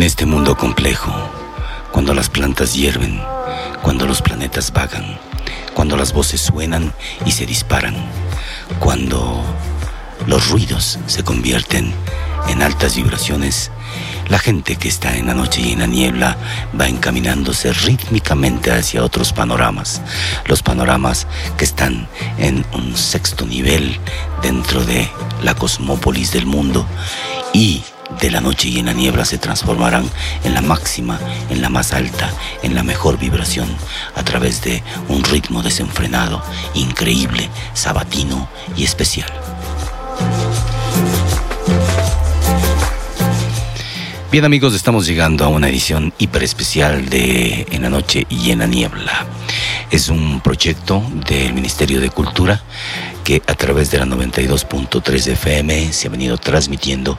En este mundo complejo, cuando las plantas hierven, cuando los planetas vagan, cuando las voces suenan y se disparan, cuando los ruidos se convierten en altas vibraciones, la gente que está en la noche y en la niebla va encaminándose rítmicamente hacia otros panoramas, los panoramas que están en un sexto nivel dentro de la cosmópolis del mundo y de la noche y en la niebla se transformarán en la máxima, en la más alta, en la mejor vibración, a través de un ritmo desenfrenado, increíble, sabatino y especial. Bien amigos, estamos llegando a una edición hiper especial de En la Noche y en la Niebla. Es un proyecto del Ministerio de Cultura que a través de la 92.3 FM se ha venido transmitiendo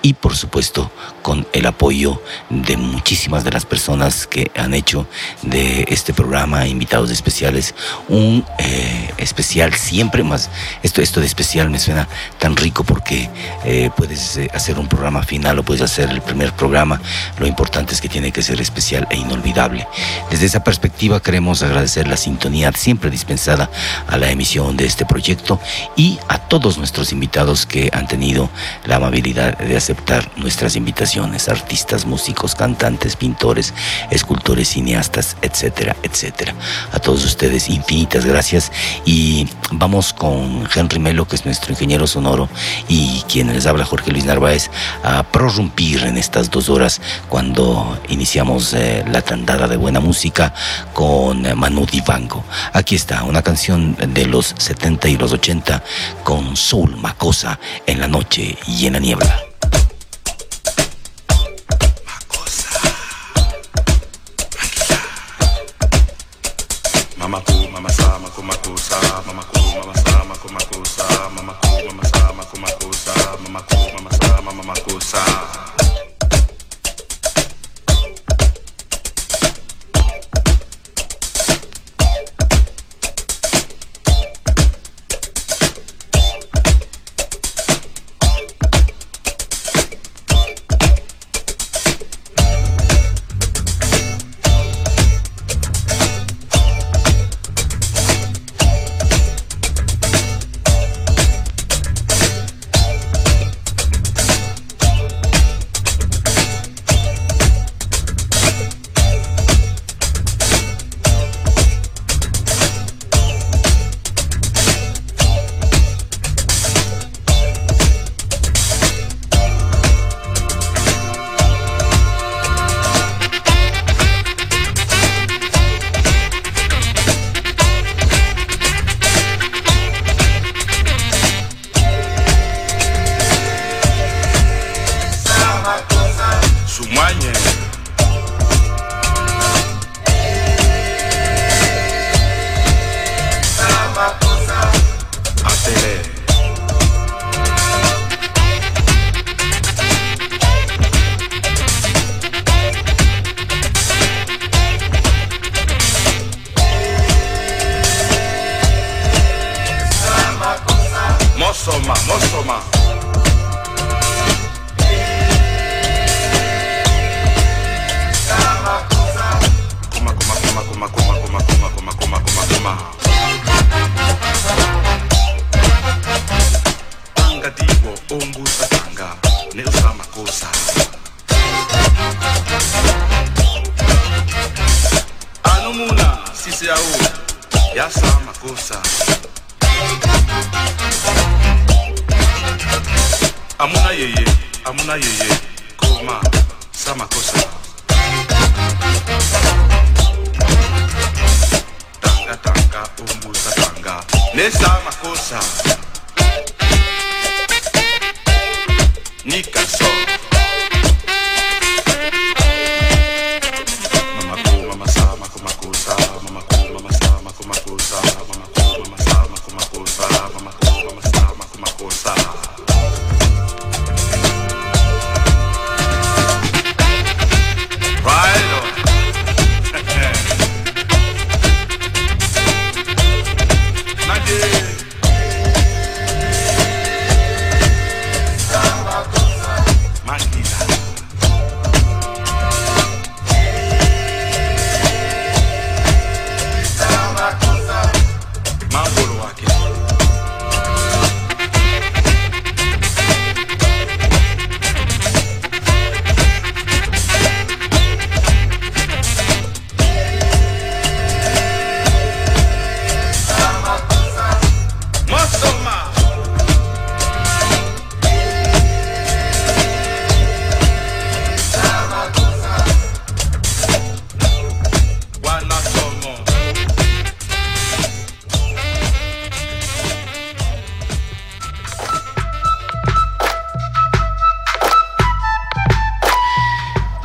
y por supuesto con el apoyo de muchísimas de las personas que han hecho de este programa, invitados especiales, un eh, especial siempre más. Esto, esto de especial me suena tan rico porque eh, puedes eh, hacer un programa final o puedes hacer el primer programa. Lo importante es que tiene que ser especial e inolvidable. Desde esa perspectiva queremos agradecer la sintonía siempre dispensada a la emisión de este proyecto y a todos nuestros invitados que han tenido la amabilidad de aceptar nuestras invitaciones, artistas, músicos, cantantes, pintores, escultores, cineastas, etcétera, etcétera. A todos ustedes infinitas gracias y vamos con Henry Melo, que es nuestro ingeniero sonoro, y quien les habla Jorge Luis Narváez, a prorrumpir en estas dos horas cuando iniciamos eh, la tandada de buena música con Manu Divango. Aquí está, una canción de los 70 y los 80 con Soul Macosa en la noche y en la niebla.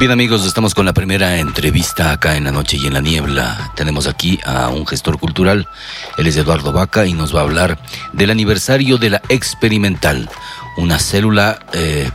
Bien amigos, estamos con la primera entrevista acá en la noche y en la niebla. Tenemos aquí a un gestor cultural, él es Eduardo Vaca y nos va a hablar del aniversario de la Experimental, una célula eh,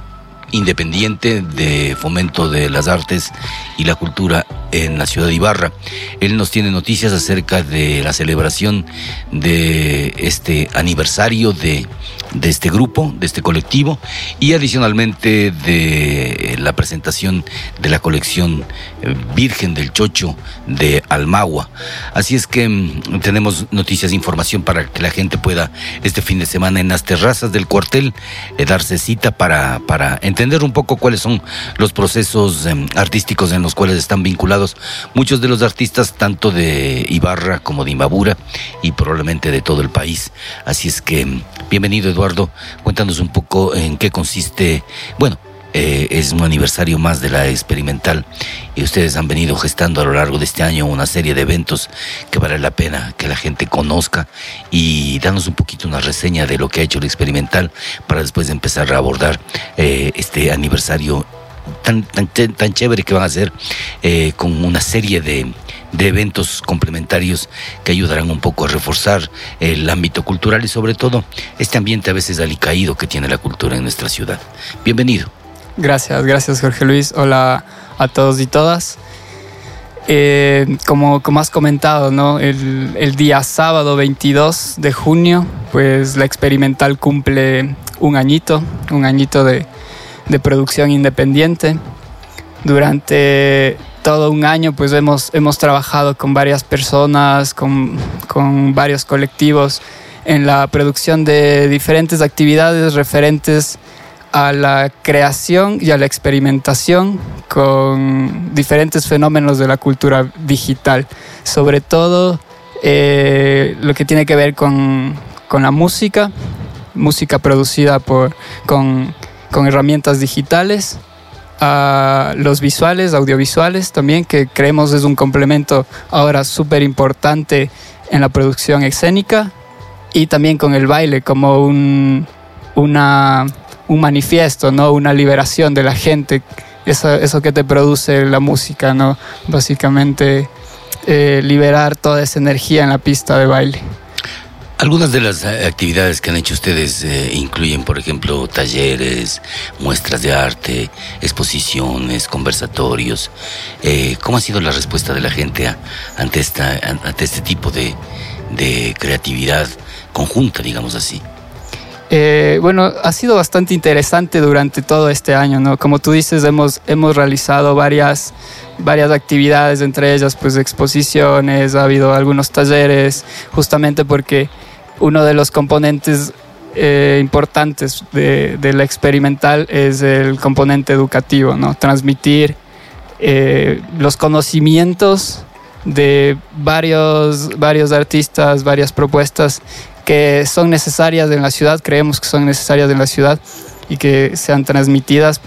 independiente de fomento de las artes y la cultura en la ciudad de Ibarra. Él nos tiene noticias acerca de la celebración de este aniversario de, de este grupo, de este colectivo, y adicionalmente de la presentación de la colección eh, Virgen del Chocho de Almagua. Así es que mm, tenemos noticias, información para que la gente pueda este fin de semana en las terrazas del cuartel eh, darse cita para, para entender un poco cuáles son los procesos eh, artísticos en los cuales están vinculados muchos de los artistas, tanto de Ibarra como de Imbabura y probablemente de todo el país. Así es que, mm, bienvenido Eduardo, cuéntanos un poco en qué consiste, bueno, eh, es un aniversario más de la experimental y ustedes han venido gestando a lo largo de este año una serie de eventos que vale la pena que la gente conozca y danos un poquito una reseña de lo que ha hecho la experimental para después empezar a abordar eh, este aniversario tan, tan, chévere que van a hacer eh, con una serie de, de eventos complementarios que ayudarán un poco a reforzar el ámbito cultural y sobre todo este ambiente a veces alicaído que tiene la cultura en nuestra ciudad. Bienvenido. Gracias, gracias Jorge Luis. Hola a todos y todas. Eh, como, como has comentado, ¿no? El, el, día sábado 22 de junio, pues la experimental cumple un añito, un añito de, de producción independiente. Durante todo un año pues hemos, hemos trabajado con varias personas, con, con varios colectivos en la producción de diferentes actividades referentes a la creación y a la experimentación con diferentes fenómenos de la cultura digital, sobre todo eh, lo que tiene que ver con, con la música, música producida por, con, con herramientas digitales, a los visuales, audiovisuales también, que creemos es un complemento ahora súper importante en la producción escénica, y también con el baile como un, una un manifiesto, ¿no? Una liberación de la gente, eso, eso que te produce la música, ¿no? Básicamente eh, liberar toda esa energía en la pista de baile. Algunas de las eh, actividades que han hecho ustedes eh, incluyen, por ejemplo, talleres, muestras de arte, exposiciones, conversatorios. Eh, ¿Cómo ha sido la respuesta de la gente ante, esta, ante este tipo de, de creatividad conjunta, digamos así? Bueno, ha sido bastante interesante durante todo este año, ¿no? Como tú dices, hemos, hemos realizado varias, varias actividades, entre ellas pues exposiciones, ha habido algunos talleres, justamente porque uno de los componentes eh, importantes de, la experimental es el componente educativo, ¿no? Transmitir eh, los conocimientos de varios, varios artistas, varias propuestas que son necesarias en la ciudad, creemos que son necesarias en la ciudad y que sean transmitidas,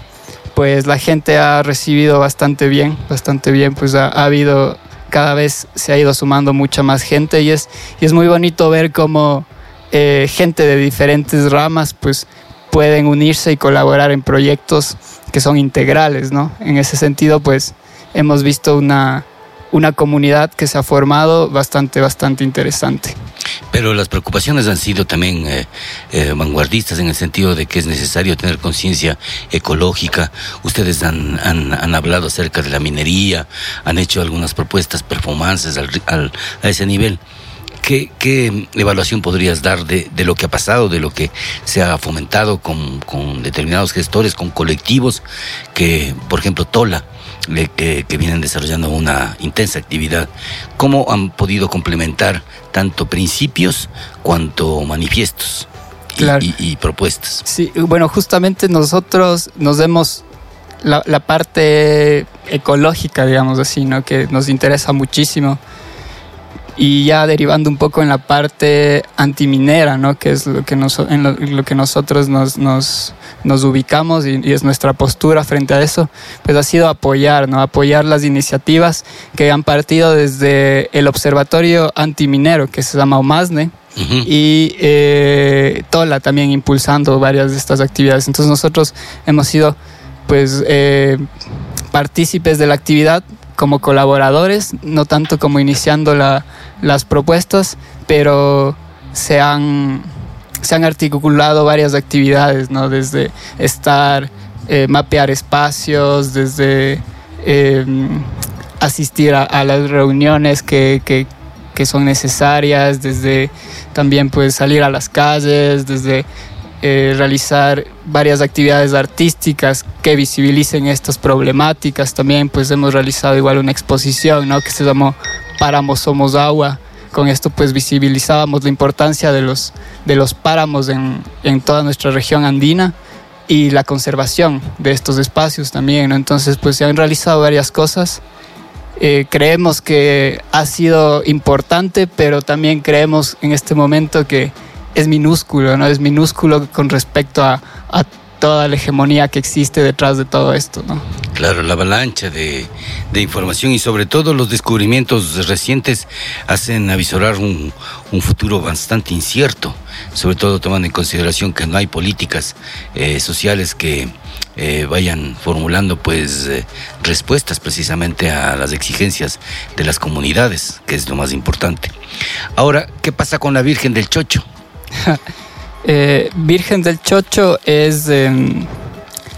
pues la gente ha recibido bastante bien, bastante bien, pues ha habido, cada vez se ha ido sumando mucha más gente y es, y es muy bonito ver cómo eh, gente de diferentes ramas pues pueden unirse y colaborar en proyectos que son integrales, ¿no? En ese sentido, pues hemos visto una, una comunidad que se ha formado bastante, bastante interesante. Pero las preocupaciones han sido también eh, eh, vanguardistas en el sentido de que es necesario tener conciencia ecológica. Ustedes han, han, hablado acerca de la minería, han hecho algunas propuestas, performances al, al, a ese nivel. ¿Qué, ¿Qué, evaluación podrías dar de, de, lo que ha pasado, de lo que se ha fomentado con, con determinados gestores, con colectivos que, por ejemplo, Tola, que, que, vienen desarrollando una intensa actividad, ¿cómo han podido complementar tanto principios cuanto manifiestos y, claro. y, y propuestas? Sí, bueno, justamente nosotros nos vemos la, la, parte ecológica, digamos así, ¿no? que nos interesa muchísimo y ya derivando un poco en la parte antiminera, ¿no? que es lo que, nos, en lo, lo que nosotros nos, nos, nos ubicamos y, y, es nuestra postura frente a eso, pues ha sido apoyar, ¿no? apoyar las iniciativas que han partido desde el Observatorio Antiminero, que se llama OMASNE, Uh -huh. y eh, Tola también impulsando varias de estas actividades. Entonces nosotros hemos sido pues eh, partícipes de la actividad como colaboradores, no tanto como iniciando la- las propuestas, pero se han, se han articulado varias actividades, ¿no? Desde estar, eh, mapear espacios, desde eh, asistir a, a las reuniones que, que- que son necesarias, desde también pues salir a las calles, desde eh, realizar varias actividades artísticas que visibilicen estas problemáticas. También pues hemos realizado igual una exposición ¿no? que se llamó Páramos Somos Agua. Con esto pues visibilizábamos la importancia de los, de los páramos en, en toda nuestra región andina y la conservación de estos espacios también. Entonces pues se han realizado varias cosas. Eh, creemos que ha sido importante, pero también creemos en este momento que es minúsculo, ¿no? Es minúsculo con respecto a, a toda la hegemonía que existe detrás de todo esto, ¿no? Claro, la avalancha de, de información y sobre todo los descubrimientos recientes hacen avisorar un, un futuro bastante incierto, sobre todo tomando en consideración que no hay políticas eh, sociales que eh, vayan formulando pues eh, respuestas precisamente a las exigencias de las comunidades, que es lo más importante. Ahora, ¿qué pasa con la Virgen del Chocho? Eh, Virgen del Chocho es, em,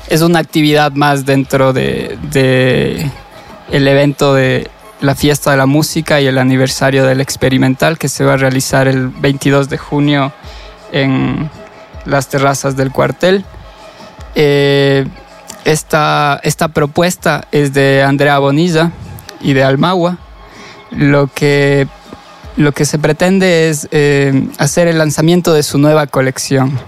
es una actividad más dentro de, el evento de la fiesta de la música y el aniversario del experimental que se va a realizar el 22 de junio en las terrazas del cuartel. Eh, esta, esta propuesta es de Andrea Bonilla y de Almagua. Lo que, lo que se pretende es eh, hacer el lanzamiento de su nueva colección.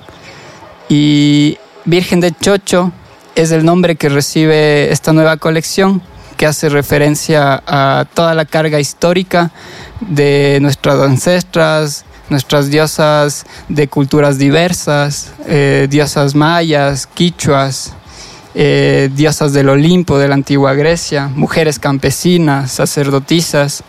Y Virgen de Chocho es el nombre que recibe esta nueva colección que hace referencia a toda la carga histórica de nuestras ancestras, nuestras diosas de culturas diversas, eh, diosas mayas, quichuas, eh, diosas del Olimpo de la antigua Grecia, mujeres campesinas, sacerdotisas,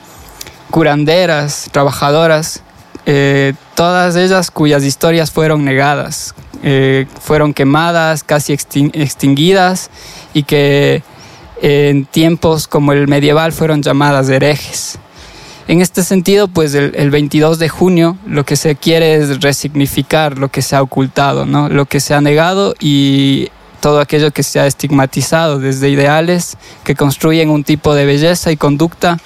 curanderas, trabajadoras, eh, todas ellas cuyas historias fueron negadas, eh, fueron quemadas, casi extin- extinguidas y que en tiempos como el medieval fueron llamadas herejes. En este sentido, pues el, el 22 de junio lo que se quiere es resignificar lo que se ha ocultado, ¿no? lo que se ha negado y todo aquello que se ha estigmatizado desde ideales que construyen un tipo de belleza y conducta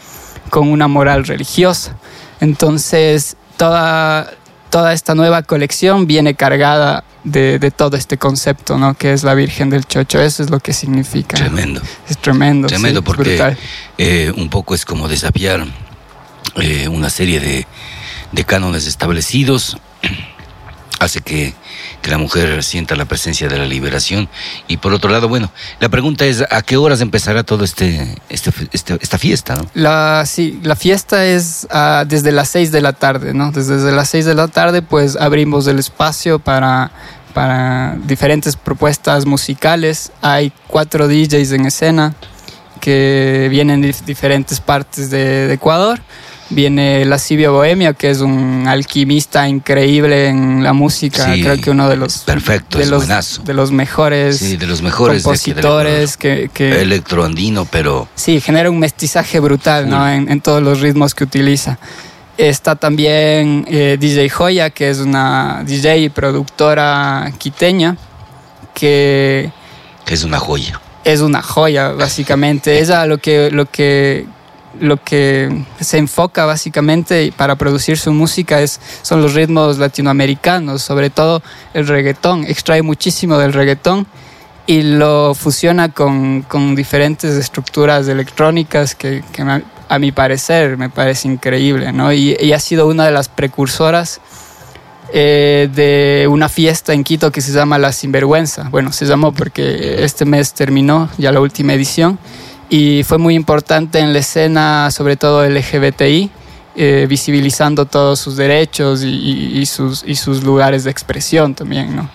con una moral religiosa. Entonces, toda, toda esta nueva colección viene cargada de, de todo este concepto, ¿no? Que es la Virgen del Chocho. Eso es lo que significa. Tremendo. Es tremendo. Tremendo, sí, porque eh, un poco es como desafiar eh, una serie de, de cánones establecidos, hace que, que la mujer sienta la presencia de la liberación. Y por otro lado, bueno, la pregunta es, ¿a qué horas empezará todo este, este, este- esta fiesta? La, sí, la fiesta es ah, desde las 6 de la tarde, ¿no? Desde, las 6 de la tarde pues abrimos el espacio para, para diferentes propuestas musicales. Hay cuatro DJs en escena que vienen de dif- diferentes partes de Ecuador. Viene Lascivio Bohemia, que es un alquimista increíble en la música, Sí, creo que uno de los, perfecto, de los, de los mejores Sí, de los mejores de compositores que, que, Electroandino, pero Sí, genera un mestizaje brutal ¿no? En, en todos los ritmos que utiliza. Está también eh, DJ Joya, que es una DJ y productora quiteña, que que es una joya. es una joya, básicamente. Ella lo que, lo que, lo que se enfoca básicamente para producir su música es, son los ritmos latinoamericanos, sobre todo el reggaetón. Extrae muchísimo del reggaetón y lo fusiona con, con diferentes estructuras electrónicas que, que me- a mi parecer me parece increíble, ¿no? Y, y ha sido una de las precursoras eh, de una fiesta en Quito que se llama La Sinvergüenza. Bueno, se llamó porque este mes terminó ya la última edición y fue muy importante en la escena, sobre todo LGBTI, eh, visibilizando todos sus derechos y, sus, y sus lugares de expresión también, ¿no?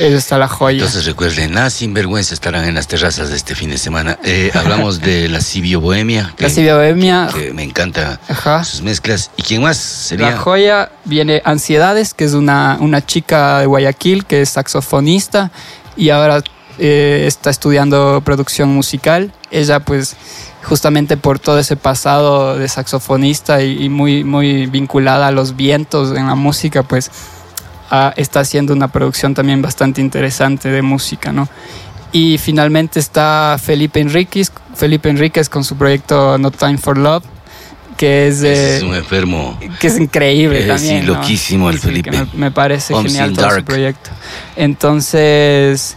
Esa está la joya. Entonces recuerden, nada sinvergüenza estarán en las terrazas de este fin de semana. Eh, hablamos de la Cibio Bohemia, que, la Silvia Bohemia, que me encanta ajá. sus mezclas. ¿Y quién más sería? La joya viene Ansiedades, que es una, una chica de Guayaquil que es saxofonista y ahora eh, está estudiando producción musical. Ella pues justamente por todo ese pasado de saxofonista y, y muy, muy vinculada a los vientos en la música, pues ah, está haciendo una producción también bastante interesante de música, ¿no? Y finalmente está Felipe Enríquez, Felipe Enríquez con su proyecto No Time for Love, que es, es un enfermo. que es increíble también. sí, ¿no? loquísimo el Sí, Felipe. Me, me parece Homes genial todo su Dark. proyecto. Entonces,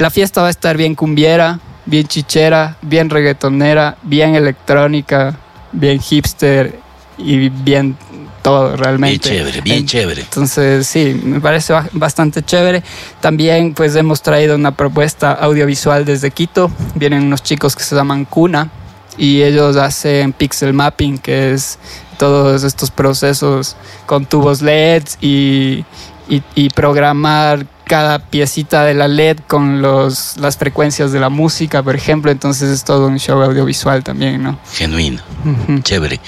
la fiesta va a estar bien cumbiera, bien chichera, bien reggaetonera, bien electrónica, bien hipster y bien todo Bien realmente. chévere, bien En- chévere. entonces, sí, me parece ba- bastante chévere. También, pues, hemos traído una propuesta audiovisual desde Quito. Vienen unos chicos que se llaman Cuna y ellos hacen pixel mapping, que es todos estos procesos con tubos LED y, y- y programar cada piecita de la LED con los, las frecuencias de la música, por ejemplo. Entonces, es todo un show audiovisual también, ¿no? Genuino. Chévere.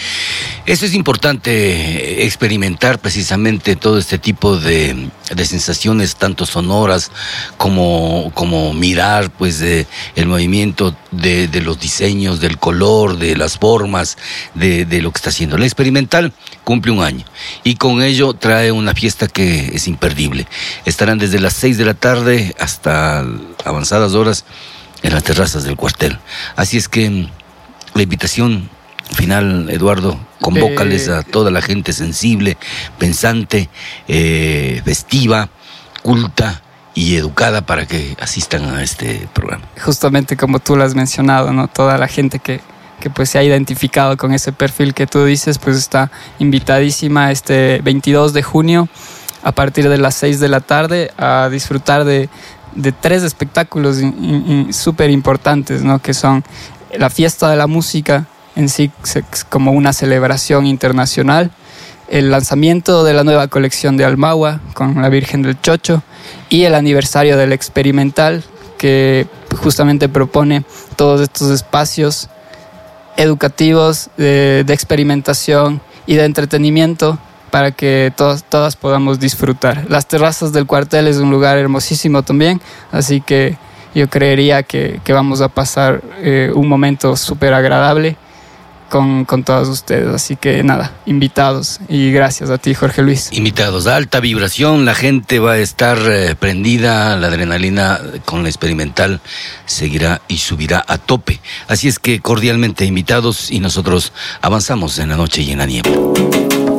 Eso es importante, eh, experimentar precisamente todo este tipo de, de sensaciones, tanto sonoras como, como mirar pues de, el movimiento de, de los diseños, del color, de las formas, de, de lo que está haciendo. La experimental cumple un año y con ello trae una fiesta que es imperdible. Estarán desde las 6 de la tarde hasta avanzadas horas en las terrazas del cuartel. Así es que mm, la invitación final, Eduardo, convócales Eh, a toda la gente sensible, pensante, eh, festiva, culta y educada para que asistan a este programa. justamente como tú lo has mencionado, ¿no? Toda la gente que, que pues se ha identificado con ese perfil que tú dices, pues está invitadísima este 22 de junio a partir de las 6 de la tarde a disfrutar de, tres espectáculos súper importantes, ¿no? Que son la fiesta de la música en sí como una celebración internacional, el lanzamiento de la nueva colección de Almagua con la Virgen del Chocho y el aniversario del experimental que justamente propone todos estos espacios educativos de, de experimentación y de entretenimiento para que todas, todas podamos disfrutar. Las terrazas del cuartel es un lugar hermosísimo también, así que yo creería que, que vamos a pasar eh, un momento súper agradable con, con todos ustedes. Así que nada, invitados y gracias a ti, Jorge Luis. Invitados alta vibración, la gente va a estar eh, prendida, la adrenalina con la experimental seguirá y subirá a tope. Así es que cordialmente invitados y nosotros avanzamos en la noche y en la niebla.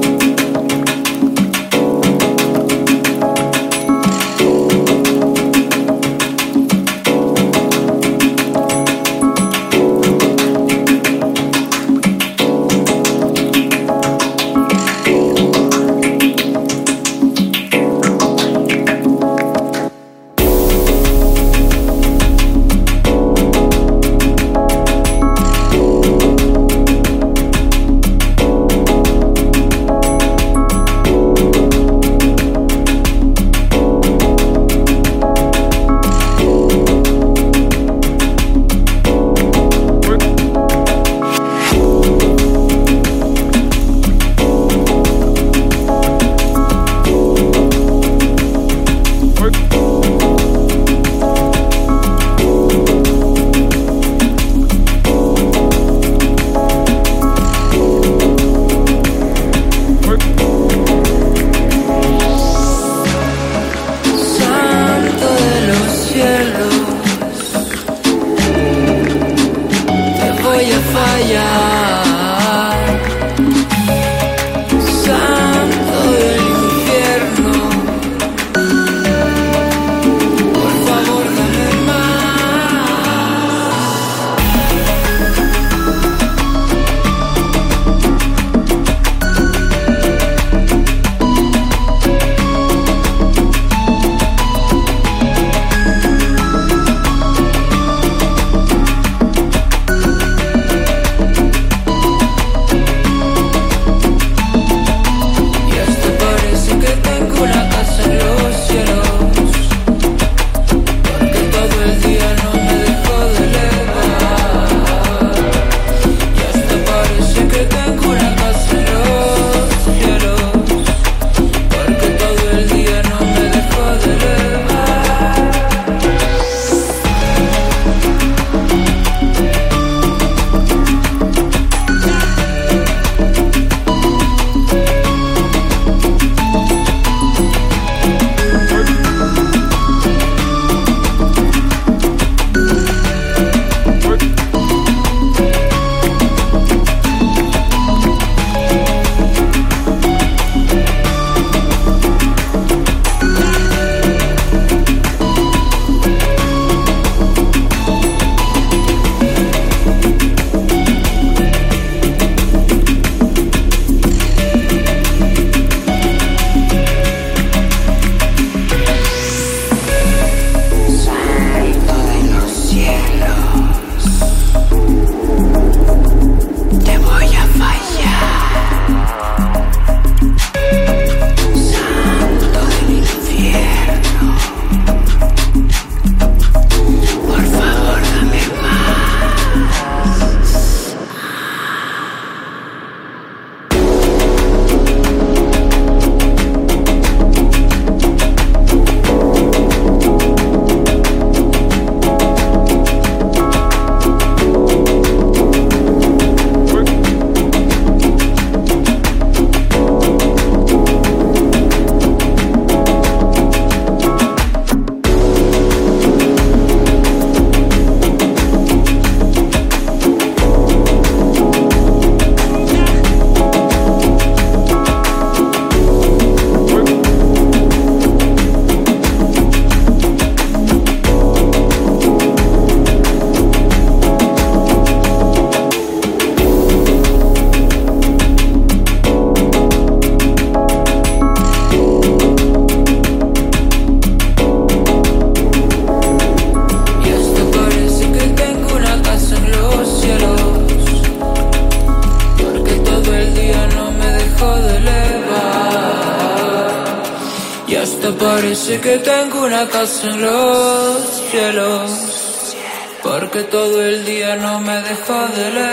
placas en los cielos, porque todo el día no me deja de leer.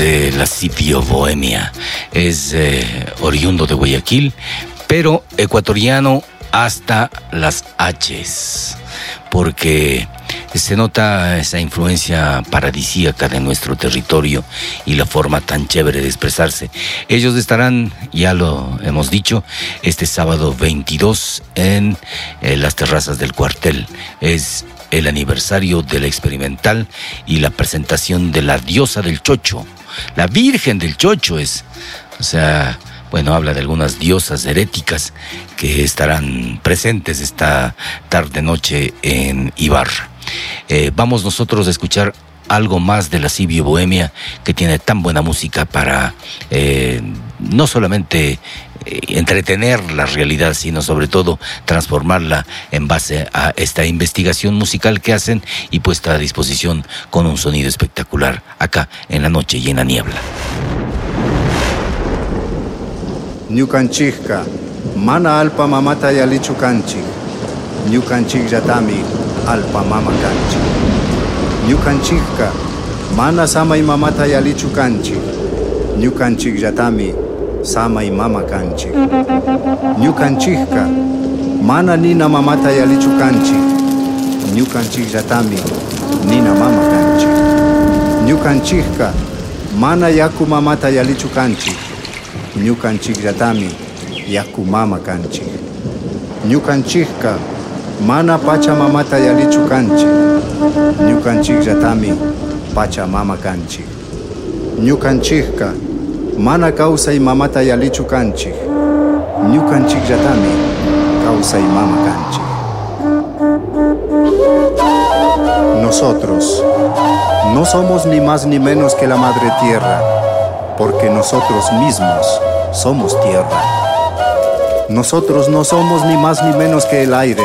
eh, lascivio bohemia. Es eh, oriundo de Guayaquil, pero ecuatoriano hasta las H's, porque se nota esa influencia paradisíaca de nuestro territorio y la forma tan chévere de expresarse. Ellos estarán, ya lo hemos dicho, este sábado 22 en eh, las terrazas del cuartel. Es el aniversario del experimental y la presentación de la diosa del chocho. La Virgen del Chocho es, o sea, bueno, habla de algunas diosas heréticas que estarán presentes esta tarde-noche en Ibarra. Eh, vamos nosotros a escuchar algo más de la Sibio Bohemia, que tiene tan buena música para eh, no solamente eh, entretener la realidad, sino sobre todo transformarla en base a esta investigación musical que hacen y puesta a disposición con un sonido espectacular acá en la noche y en la niebla. Mana alpa mamata alpa mana mamata kanchik. Ñukanchik yatami samay mama kanchik. Ñukanchikka, mana nina mamata yalichu kanchik. Ñukanchik yatami nina mama kanchik. Ñukanchikka, mana yaku mamata yalichu kanchik. ñukanchik yatami yakumama kanchik ñukanchikka mana pachamamata yalichu kanchik ñukanchik yatami pachamama kanchik ñukanchikka mana kawsay mamata yalichu kanchik ñukanchik yatami kawsay mama kanchik nosotros no somos ni más ni menos que la madre tierra porque nosotros mismos somos tierra. Nosotros no somos ni más ni menos que el aire,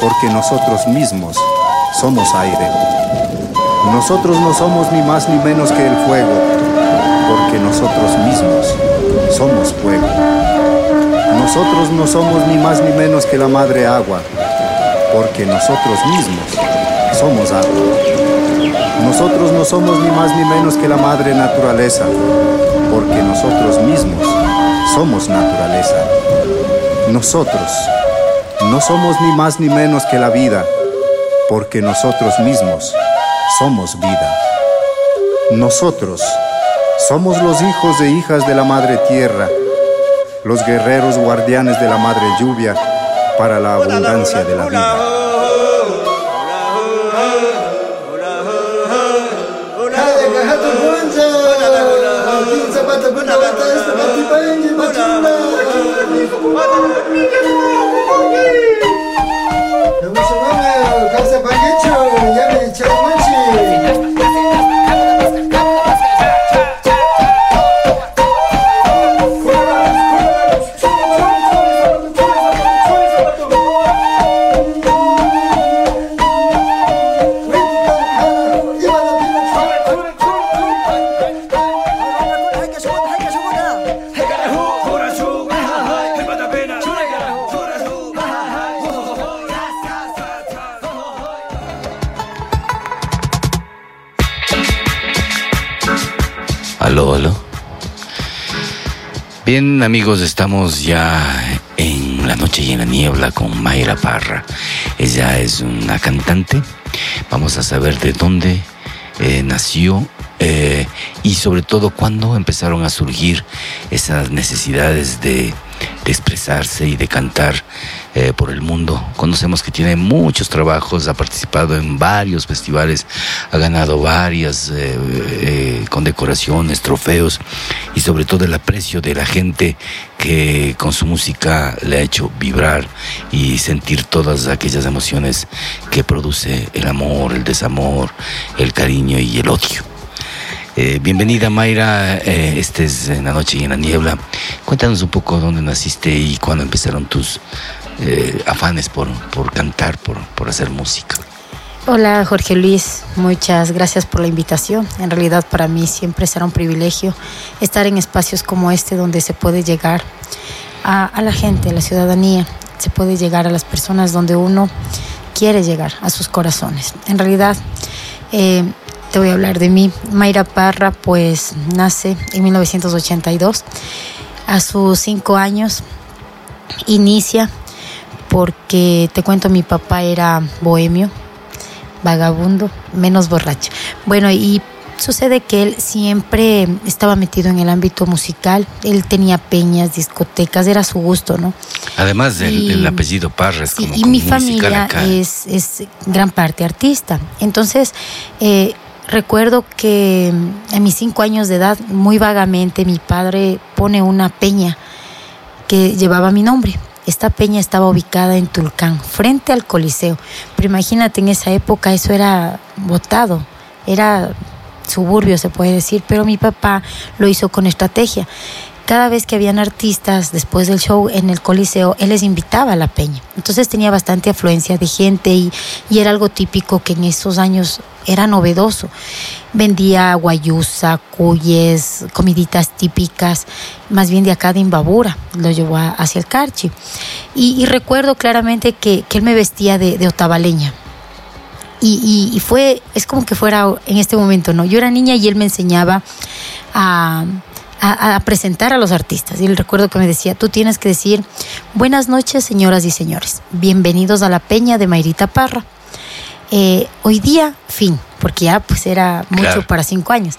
porque nosotros mismos somos aire. Nosotros no somos ni más ni menos que el fuego, porque nosotros mismos somos fuego. Nosotros no somos ni más ni menos que la madre agua, porque nosotros mismos somos agua. Nosotros no somos ni más ni menos que la madre naturaleza, porque nosotros mismos somos naturaleza. Nosotros no somos ni más ni menos que la vida, porque nosotros mismos somos vida. Nosotros somos los hijos e hijas de la madre tierra, los guerreros guardianes de la madre lluvia para la abundancia de la vida. Amigos, estamos ya en la noche y en la niebla con Mayra Parra. Ella es una cantante. Vamos a saber de dónde eh, nació eh, y sobre todo cuándo empezaron a surgir esas necesidades de, expresarse y de cantar eh, por el mundo. Conocemos que tiene muchos trabajos, ha participado en varios festivales, ha ganado varias condecoraciones, trofeos y sobre todo el aprecio de la gente que con su música le ha hecho vibrar y sentir todas aquellas emociones que produce el amor, el desamor, el cariño y el odio. Eh, bienvenida Mayra, eh, este es en la noche y en la niebla. Cuéntanos un poco dónde naciste y cuándo empezaron tus eh, afanes por, por cantar, por, por hacer música. Hola Jorge Luis, muchas gracias por la invitación. En realidad para mí siempre será un privilegio estar en espacios como este donde se puede llegar a, la gente, a la ciudadanía, se puede llegar a las personas donde uno quiere llegar, a sus corazones. En realidad, eh, te voy a hablar de mí. Mayra Parra, pues nace en 1982. A sus cinco años inicia porque, te cuento, mi papá era bohemio, vagabundo, menos borracho. Bueno, y sucede que él siempre estaba metido en el ámbito musical. Él tenía peñas, discotecas, era su gusto, ¿no? Además del, apellido Parras, Sí, como y como mi familia es gran parte artista. Entonces, eh, recuerdo que mm, a mis cinco años de edad, muy vagamente, mi padre pone una peña que llevaba mi nombre. Esta peña estaba ubicada en Tulcán, frente al Coliseo. Pero imagínate, en esa época eso era votado, era suburbio, se puede decir, pero mi papá lo hizo con estrategia. Cada vez que habían artistas después del show en el Coliseo, él les invitaba a la peña. Entonces tenía bastante afluencia de gente y, y era algo típico que en esos años era novedoso. Vendía guayusa, cuyes, comiditas típicas, más bien de acá de Imbabura, lo llevó a- hacia el Carchi. Y, recuerdo claramente que, que él me vestía de, de otavaleña. Y- y fue, es como que fuera en este momento, ¿no? Yo era niña y él me enseñaba a, a- a presentar a los artistas. Y el recuerdo que me decía, tú tienes que decir, buenas noches, señoras y señores, bienvenidos a la peña de Mayrita Parra. Eh, hoy día, fin, porque ya pues era mucho Claro. para cinco años.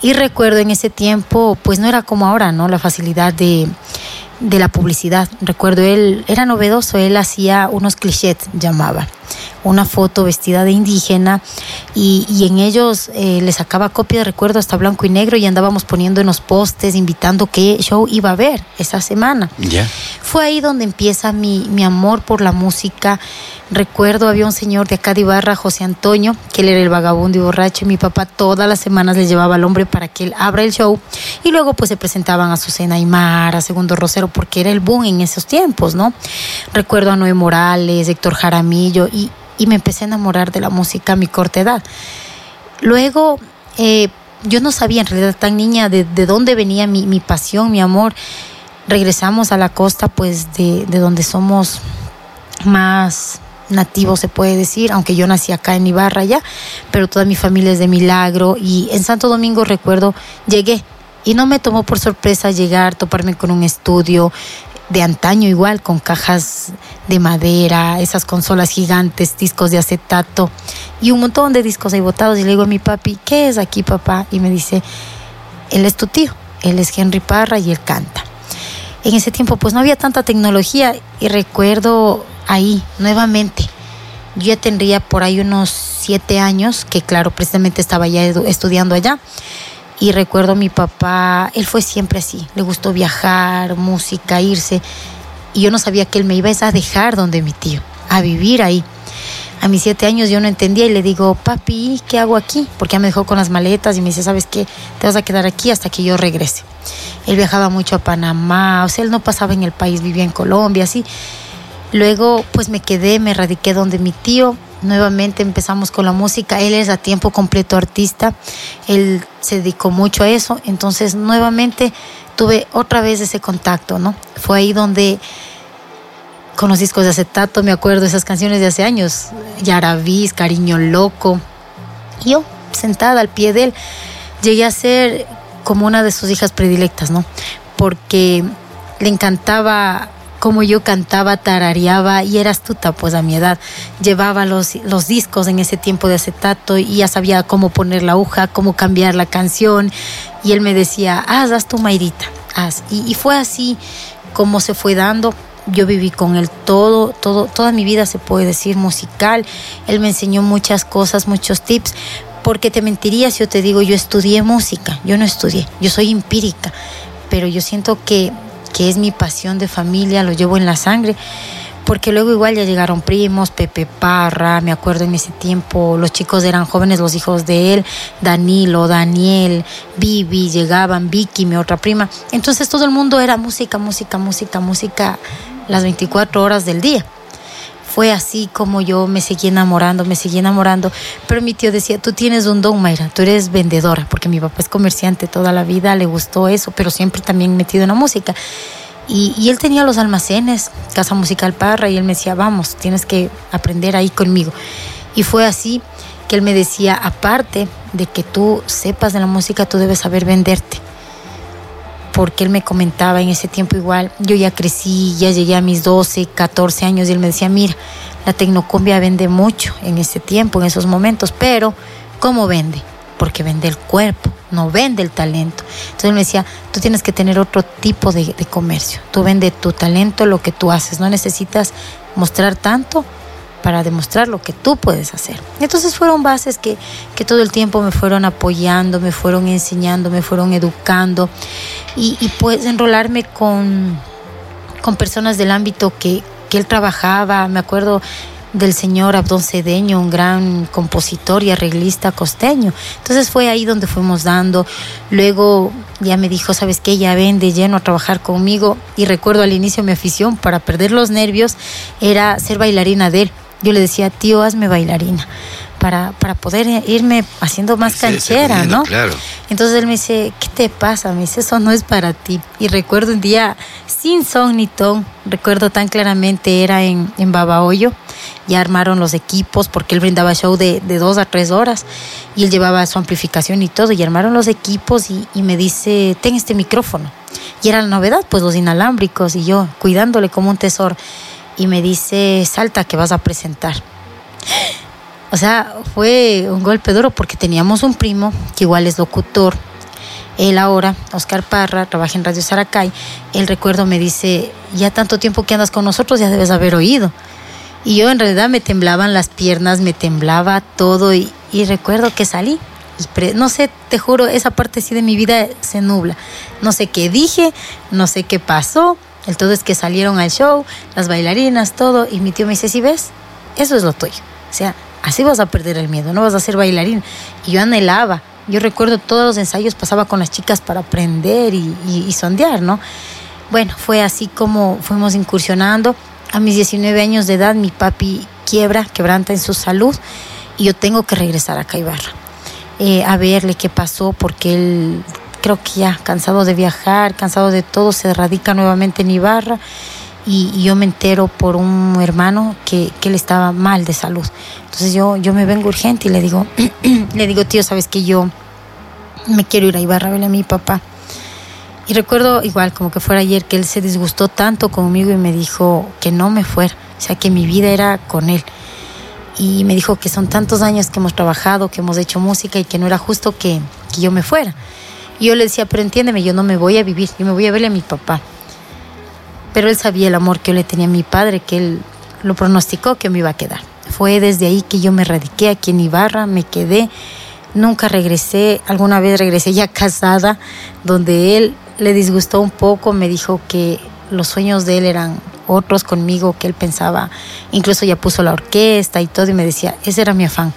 Y recuerdo en ese tiempo, pues no era como ahora, ¿no? La facilidad de, de la publicidad. Recuerdo, él era novedoso, él hacía unos clichés, llamaba. Una foto vestida de indígena y, y en ellos eh, le sacaba copia, recuerdo, hasta blanco y negro y andábamos poniendo en los postes, invitando qué show iba a haber esa semana. Ya. Fue ahí donde empieza mi, mi amor por la música. Recuerdo, había un señor de acá de Ibarra, José Antonio, que él era el vagabundo y borracho, y mi papá todas las semanas le llevaba al hombre para que él abra el show. Y luego pues se presentaban a Azucena Aymar, a Segundo Rosero, porque era el boom en esos tiempos, ¿no? Recuerdo a Noé Morales, Héctor Jaramillo, y, y me empecé a enamorar de la música a mi corta edad. Luego, eh, yo no sabía en realidad tan niña de, de dónde venía mi, mi pasión, mi amor. Regresamos a la costa, pues de, de donde somos más nativos, se puede decir, aunque yo nací acá en Ibarra ya, pero toda mi familia es de Milagro y en Santo Domingo recuerdo, llegué y no me tomó por sorpresa llegar, toparme con un estudio de antaño igual, con cajas de madera, esas consolas gigantes, discos de acetato y un montón de discos ahí botados. Y le digo a mi papi, ¿qué es aquí, papá? Y me dice, él es tu tío, él es Henry Parra y él canta. En ese tiempo pues no había tanta tecnología y recuerdo ahí nuevamente, yo ya tendría por ahí unos siete años, que claro, precisamente estaba ya estudiando allá. Y recuerdo a mi papá, él fue siempre así, le gustó viajar, música, irse. Y yo no sabía que él me iba a dejar donde mi tío, a vivir ahí. A mis siete años yo no entendía y le digo, papi, ¿qué hago aquí? Porque ya me dejó con las maletas y me dice, ¿sabes qué? Te vas a quedar aquí hasta que yo regrese. Él viajaba mucho a Panamá, o sea, él no pasaba en el país, vivía en Colombia, así. Luego, pues me quedé, me radiqué donde mi tío. Nuevamente empezamos con la música. Él es a tiempo completo artista. Él se dedicó mucho a eso. Entonces, nuevamente tuve otra vez ese contacto, ¿no? Fue ahí donde con los discos de acetato, me acuerdo esas canciones de hace años. Yarabís, Cariño Loco. Yo, sentada al pie de él, llegué a ser como una de sus hijas predilectas, ¿no? Porque le encantaba como yo cantaba, tarareaba y era astuta pues a mi edad. Llevaba los, los discos en ese tiempo de acetato y ya sabía cómo poner la aguja, cómo cambiar la canción. Y él me decía, haz, haz tu Mayrita, haz. Y, y fue así como se fue dando. Yo viví con él todo, todo, toda mi vida se puede decir musical. Él me enseñó muchas cosas, muchos tips, porque te mentiría si yo te digo, yo estudié música, yo no estudié, yo soy empírica, pero yo siento que, que es mi pasión de familia, lo llevo en la sangre, porque luego igual ya llegaron primos, Pepe Parra, me acuerdo en ese tiempo, los chicos eran jóvenes, los hijos de él, Danilo, Daniel, Vivi, llegaban, Vicky, mi otra prima, entonces todo el mundo era música, música, música, música, las 24 horas del día fue así como yo me seguí enamorando, me seguí enamorando. Pero mi tío decía, tú tienes un don, Mayra, tú eres vendedora, porque mi papá es comerciante toda la vida, le gustó eso, pero siempre también metido en la música. Y, él tenía los almacenes, Casa Musical Parra, y él me decía, vamos, tienes que aprender ahí conmigo. Y fue así que él me decía, aparte de que tú sepas de la música, tú debes saber venderte. Porque él me comentaba en ese tiempo igual, yo ya crecí, ya llegué a mis 12, 14 años y él me decía, mira, la tecnocumbia vende mucho en ese tiempo, en esos momentos, pero ¿cómo vende? Porque vende el cuerpo, no vende el talento. Entonces él me decía, tú tienes que tener otro tipo de, de comercio, tú vende tu talento, lo que tú haces, no necesitas mostrar tanto para demostrar lo que tú puedes hacer. Entonces fueron bases que, que todo el tiempo me fueron apoyando, me fueron enseñando, me fueron educando y, y pues enrolarme con, con personas del ámbito que, que él trabajaba. Me acuerdo del señor Abdón Cedeño, un gran compositor y arreglista costeño. Entonces fue ahí donde fuimos dando. Luego ya me dijo, ¿sabes qué? Ya ven de lleno a trabajar conmigo. Y recuerdo al inicio mi afición para perder los nervios era ser bailarina de él. Yo le decía, tío, hazme bailarina. Para, para poder irme haciendo más Sí, canchera, ¿no? claro. Entonces él me dice, ¿qué te pasa? Me dice, eso no es para ti. Y recuerdo un día sin son ni ton, recuerdo tan claramente, era en, en Babahoyo, ya armaron los equipos porque él brindaba show de, de dos a tres horas y él llevaba su amplificación y todo, y armaron los equipos y, y me dice, ten este micrófono. Y era la novedad, pues los inalámbricos y yo cuidándole como un tesoro. Y me dice, salta que vas a presentar. O sea, fue un golpe duro porque teníamos un primo que igual es locutor. Él ahora, Oscar Parra, trabaja en Radio Saracay. Él recuerdo me dice, ya tanto tiempo que andas con nosotros ya debes haber oído. Y yo en realidad me temblaban las piernas, me temblaba todo y, recuerdo que salí. No sé, te juro, esa parte sí de mi vida se nubla. No sé qué dije, no sé qué pasó. El todo es que salieron al show, las bailarinas, todo. Y mi tío me dice, si ves, eso es lo tuyo. O sea, así vas a perder el miedo, no vas a ser bailarín. Y yo anhelaba. Yo recuerdo todos los ensayos pasaba con las chicas para aprender y, y- sondear, ¿no? Bueno, fue así como fuimos incursionando. A mis 19 años de edad mi papi quiebra, quebranta en su salud y yo tengo que regresar a Caibarra eh, a verle qué pasó porque él creo que ya cansado de viajar, cansado de todo, se radica nuevamente en Ibarra y, yo me entero por un hermano que, que él estaba mal de salud. Entonces yo, yo me vengo urgente y le digo, le digo, tío, sabes que yo me quiero ir a Ibarra a verle a mi papá. Y recuerdo igual como que fuera ayer que él se disgustó tanto conmigo y me dijo que no me fuera, o sea que mi vida era con él. Y me dijo que son tantos años que hemos trabajado, que hemos hecho música y que no era justo que, que yo me fuera. Y yo le decía, pero entiéndeme, yo no me voy a vivir, yo me voy a verle a mi papá. Pero él sabía el amor que yo le tenía a mi padre, que él lo pronosticó que me iba a quedar. Fue desde ahí que yo me radiqué aquí en Ibarra, me quedé, nunca regresé, alguna vez regresé ya casada, donde él le disgustó un poco, me dijo que los sueños de él eran otros conmigo, que él pensaba, incluso ya puso la orquesta y todo, y me decía, ese era mi afán,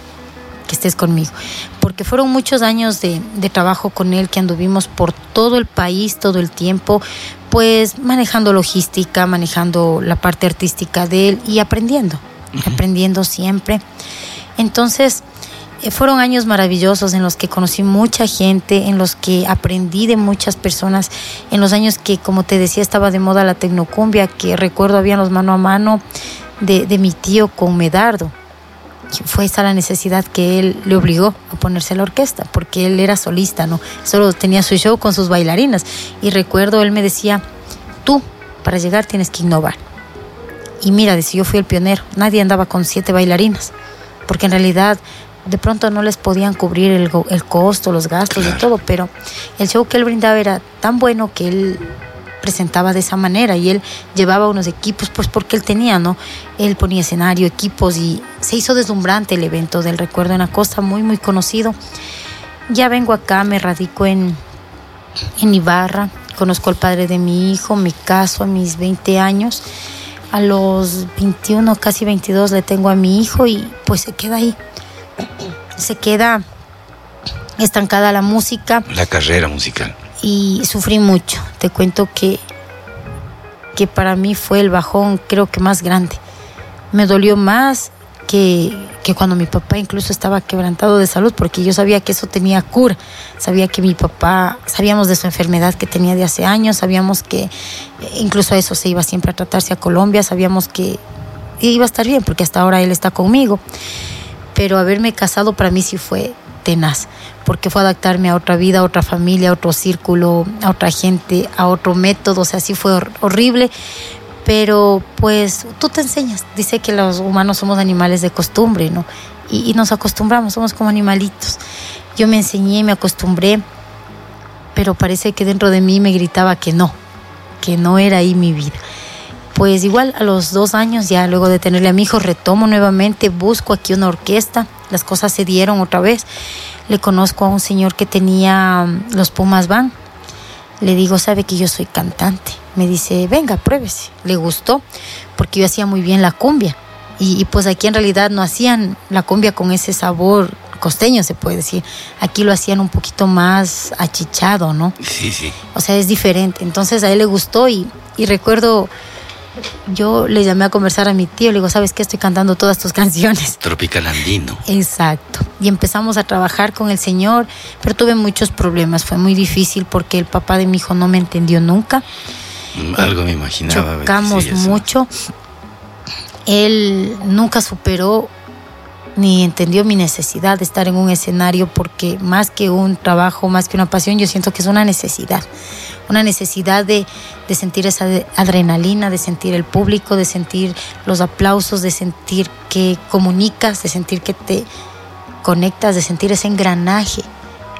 que estés conmigo. Porque fueron muchos años de, de trabajo con él que anduvimos por todo el país, todo el tiempo, pues manejando logística, manejando la parte artística de él y aprendiendo, aprendiendo siempre. Entonces, eh, fueron años maravillosos en los que conocí mucha gente, en los que aprendí de muchas personas, en los años que, como te decía, estaba de moda la tecnocumbia, que recuerdo habían los mano a mano de, de mi tío con Medardo. Fue esa la necesidad que él le obligó a ponerse a la orquesta, porque él era solista, ¿no? Solo tenía su show con sus bailarinas. Y recuerdo, él me decía, tú, para llegar tienes que innovar. Y mira, decía, yo fui el pionero, nadie andaba con siete bailarinas, porque en realidad de pronto no les podían cubrir el, el costo, los gastos y todo, pero el show que él brindaba era tan bueno que él presentaba de esa manera y él llevaba unos equipos, pues porque él tenía, ¿no? Él ponía escenario, equipos y se hizo deslumbrante el evento del recuerdo en la costa, muy, muy conocido. Ya vengo acá, me radico en, en Ibarra, conozco al padre de mi hijo, me caso a mis 20 años. A los 21, casi 22 le tengo a mi hijo y pues se queda ahí. Se queda estancada la música La carrera musical. Y sufrí mucho. Te cuento que, que para mí fue el bajón creo que más grande. Me dolió más que, que cuando mi papá incluso estaba quebrantado de salud, porque yo sabía que eso tenía cura. Sabía que mi papá, sabíamos de su enfermedad que tenía de hace años, sabíamos que eh, incluso a eso se iba siempre a tratarse a Colombia, sabíamos que iba a estar bien, porque hasta ahora él está conmigo. pero haberme casado para mí sí fue tenaz, porque fue adaptarme a otra vida, a otra familia, a otro círculo, a otra gente, a otro método, o sea, sí fue hor- horrible, pero pues tú te enseñas, dice que los humanos somos animales de costumbre, ¿no? Y, y nos acostumbramos, somos como animalitos. Yo me enseñé, me acostumbré, pero parece que dentro de mí me gritaba que no, que no era ahí mi vida. Pues igual a los dos años, ya luego de tenerle a mi hijo, retomo nuevamente, busco aquí una orquesta, las cosas se dieron otra vez. Le conozco a un señor que tenía mm, los Pumas Van. Le digo, sabe que yo soy cantante. Me dice, venga, pruébese. Le gustó, porque yo hacía muy bien la cumbia. Y, y pues aquí en realidad no hacían la cumbia con ese sabor costeño, se puede decir. Aquí lo hacían un poquito más achichado, ¿no? Sí, sí. O sea, es diferente. Entonces a él le gustó y, y recuerdo, yo le llamé a conversar a mi tío, le digo, ¿sabes qué? Estoy cantando todas tus canciones. Tropical andino. Exacto. Y empezamos a trabajar con el Señor, pero tuve muchos problemas. Fue muy difícil porque el papá de mi hijo no me entendió nunca. Mm, Algo me imaginaba. Chocamos mucho. Él nunca superó ni entendió mi necesidad de estar en un escenario porque más que un trabajo, más que una pasión, yo siento que es una necesidad. Una necesidad de, de sentir esa adrenalina, de sentir el público, de sentir los aplausos, de sentir que comunicas, de sentir que te conectas, de sentir ese engranaje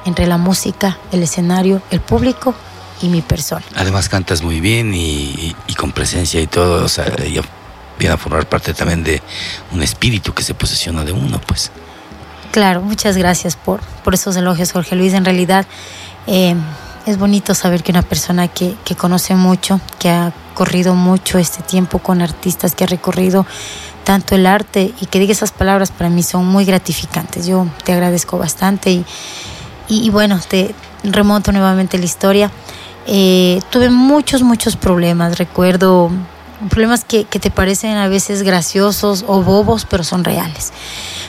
entre la música, el escenario, el público y mi persona. Además cantas muy bien y, y- y con presencia y todo, o sea, ya viene a formar parte también de un espíritu que se posesiona de uno, pues. Claro, muchas gracias por, por esos elogios, Jorge Luis. En realidad eh, es bonito saber que una persona que, que conoce mucho, que ha corrido mucho este tiempo con artistas, que ha recorrido tanto el arte y que diga esas palabras para mí son muy gratificantes. Yo te agradezco bastante y, y, y bueno, te remonto nuevamente la historia. Eh, tuve muchos, muchos problemas. Recuerdo problemas que, que te parecen a veces graciosos o bobos, pero son reales.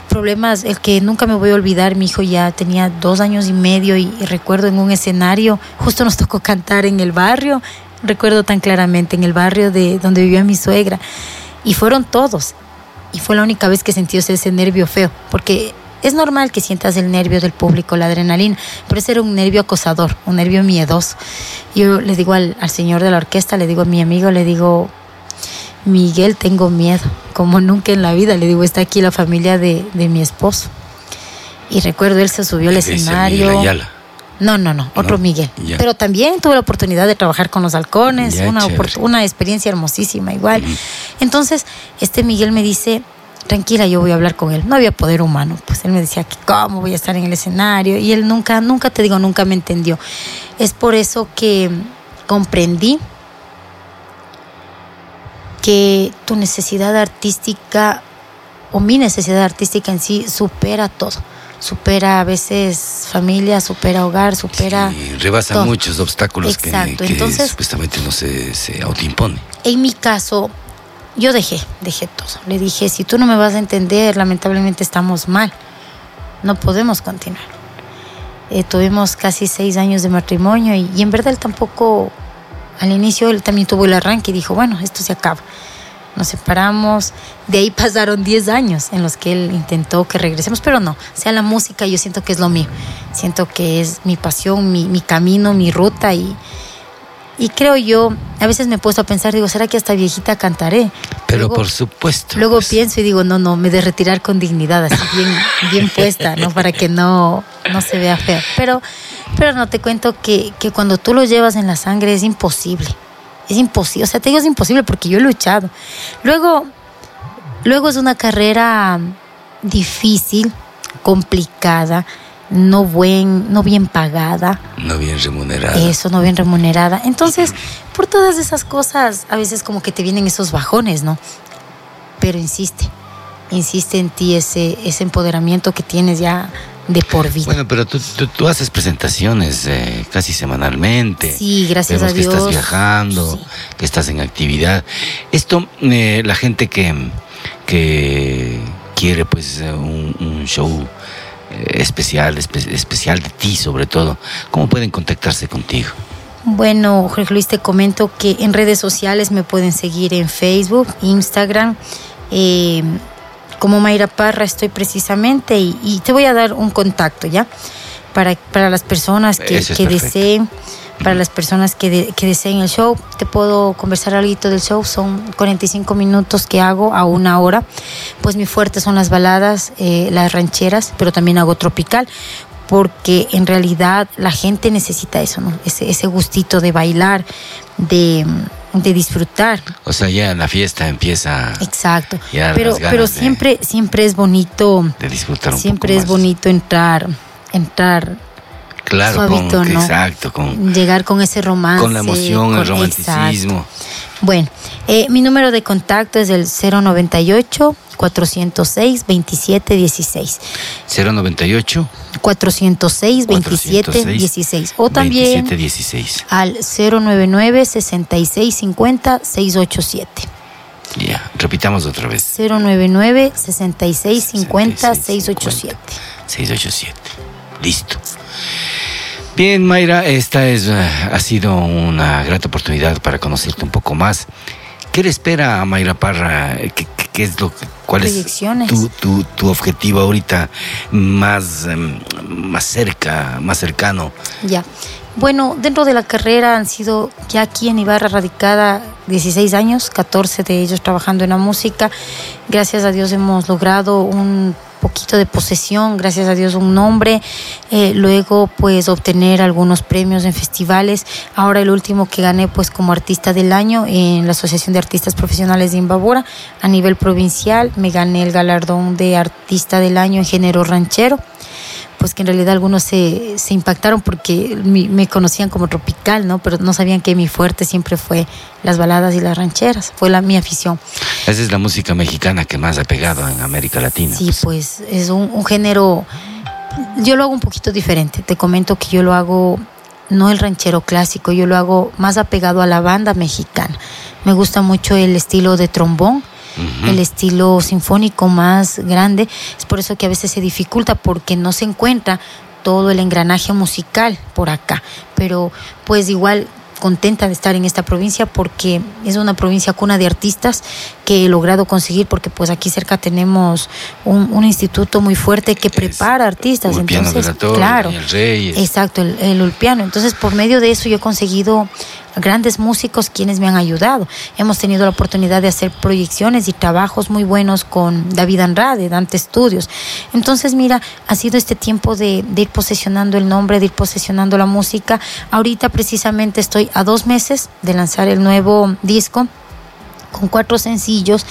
Problemas, el que nunca me voy a olvidar, mi hijo ya tenía dos años y medio y, y recuerdo en un escenario, justo nos tocó cantar en el barrio, recuerdo tan claramente, en el barrio de donde vivía mi suegra. Y fueron todos. Y fue la única vez que sentí ese, nervio feo, porque es normal que sientas el nervio del público, la adrenalina, pero ese era un nervio acosador, un nervio miedoso. Yo le digo al, al señor de la orquesta, le digo a mi amigo, le digo, Miguel, tengo miedo, como nunca en la vida, le digo, está aquí la familia de, de mi esposo. Y recuerdo, él se subió al escenario. Ayala. No, no, no, otro No, Miguel. ya. Pero también tuve la oportunidad de trabajar con los halcones, Ya, una, una experiencia hermosísima igual. Entonces, este Miguel me dice, tranquila, yo voy a hablar con él. No había poder humano, pues él me decía que cómo voy a estar en el escenario y él nunca, nunca te digo, nunca me entendió. Es por eso que comprendí que tu necesidad artística o mi necesidad artística en sí supera todo. Supera a veces familia, supera hogar, supera... Sí, rebasa todo. muchos obstáculos que, Exacto, que entonces- supuestamente no se, se autoimpone. En mi caso, yo dejé, dejé todo. Le dije, si tú no me vas a entender, lamentablemente estamos mal. No podemos continuar. Eh, tuvimos casi seis años de matrimonio y, y en verdad él tampoco, al inicio él también tuvo el arranque y dijo, bueno, esto se acaba. Nos separamos, de ahí pasaron 10 años en los que él intentó que regresemos, pero no, o sea, la música yo siento que es lo mío, siento que es mi pasión, mi, mi camino, mi ruta y, y creo yo, a veces me he puesto a pensar, digo, ¿será que hasta viejita cantaré? Pero Luego- por supuesto. Luego pues, pienso y digo, no, no, me de retirar con dignidad, así bien, bien puesta, ¿no? Para que no, no se vea feo. Pero, pero no, te cuento que, que cuando tú lo llevas en la sangre es imposible. Es imposible. O sea, te digo es imposible porque yo he luchado. Luego, luego es una carrera difícil, complicada, no, buen, no bien pagada. No bien remunerada. Eso, no bien remunerada. Entonces, por todas esas cosas, a veces como que te vienen esos bajones, ¿no? Pero insiste, insiste en ti ese, ese empoderamiento que tienes ya de por vida. Bueno, pero tú, tú, tú haces presentaciones eh, casi semanalmente. Sí, gracias Vemos a que estás Dios. viajando, Sí. que estás en actividad. Esto, eh, la gente que, que quiere pues un, un show especial, espe- especial de ti sobre todo, ¿cómo pueden contactarse contigo? Bueno, Jorge Luis, te comento que en redes sociales me pueden seguir en Facebook, Instagram, eh, como Mayra Parra estoy precisamente y, y te voy a dar un contacto, ¿ya? Para, para las personas que, es deseen, para las personas que, de- que deseen el show, te puedo conversar algo del show, son 45 minutos que hago a una hora. Pues mi fuerte son las baladas, eh, las rancheras, pero también hago tropical porque en realidad la gente necesita eso, ¿no? Ese, ese gustito de bailar, de, de disfrutar. O sea, ya la fiesta empieza Exacto. Ya pero las ganas pero de- siempre siempre es bonito de disfrutar un siempre poco es más. bonito entrar entrar Claro, suavito, con, ¿no? exacto, con, llegar con ese romance con la emoción, el con- romanticismo. exacto. Bueno, eh, mi número de contacto es el 098 406 2716 098 406 2716 o también 2716. al 099 66 50 687 Ya, repitamos otra vez. 099 66 50 687 687. Listo. Bien, Mayra, esta es, eh, ha sido una grata oportunidad para conocerte un poco más. ¿Qué le espera a Mayra Parra? ¿Qué, qué- qué es lo cuál es tu, tu, tu objetivo ahorita más, em, más cerca, más cercano? Ya. Bueno, dentro de la carrera han sido ya aquí en Ibarra radicada 16 años, 14 de ellos trabajando en la música. Gracias a Dios hemos logrado un poquito de posesión, gracias a Dios un nombre, eh, luego pues obtener algunos premios en festivales. Ahora el último que gané pues como artista del año en la Asociación de Artistas Profesionales de Imbabura a nivel provincial, me gané el galardón de artista del año en género ranchero pues que en realidad algunos se, se impactaron porque mi- me conocían como tropical, ¿no? Pero no sabían que mi fuerte siempre fue las baladas y las rancheras, fue la mi afición. Esa es la música mexicana que más ha pegado en América Latina. Sí, pues es un, un género, yo lo hago un poquito diferente, te comento que yo lo hago no el ranchero clásico, yo lo hago más apegado a la banda mexicana. Me gusta mucho el estilo de trombón, El estilo sinfónico más grande. Es por eso que a veces se dificulta porque no se encuentra todo el engranaje musical por acá. Pero pues igual contenta de estar en esta provincia porque es una provincia cuna de artistas que he logrado conseguir porque pues aquí cerca tenemos un, un instituto muy fuerte que prepara artistas. Ulpiano de Entonces, la Torre, claro, Daniel Reyes. Exacto, el, el Ulpiano. Entonces, por medio de eso yo he conseguido grandes músicos quienes me han ayudado. Hemos tenido la oportunidad de hacer proyecciones y trabajos muy buenos con David Andrade, Dante Studios. Entonces, mira, ha sido este tiempo de, de ir posesionando el nombre, de ir posesionando la música. Ahorita precisamente estoy a dos meses de lanzar el nuevo disco con cuatro sencillos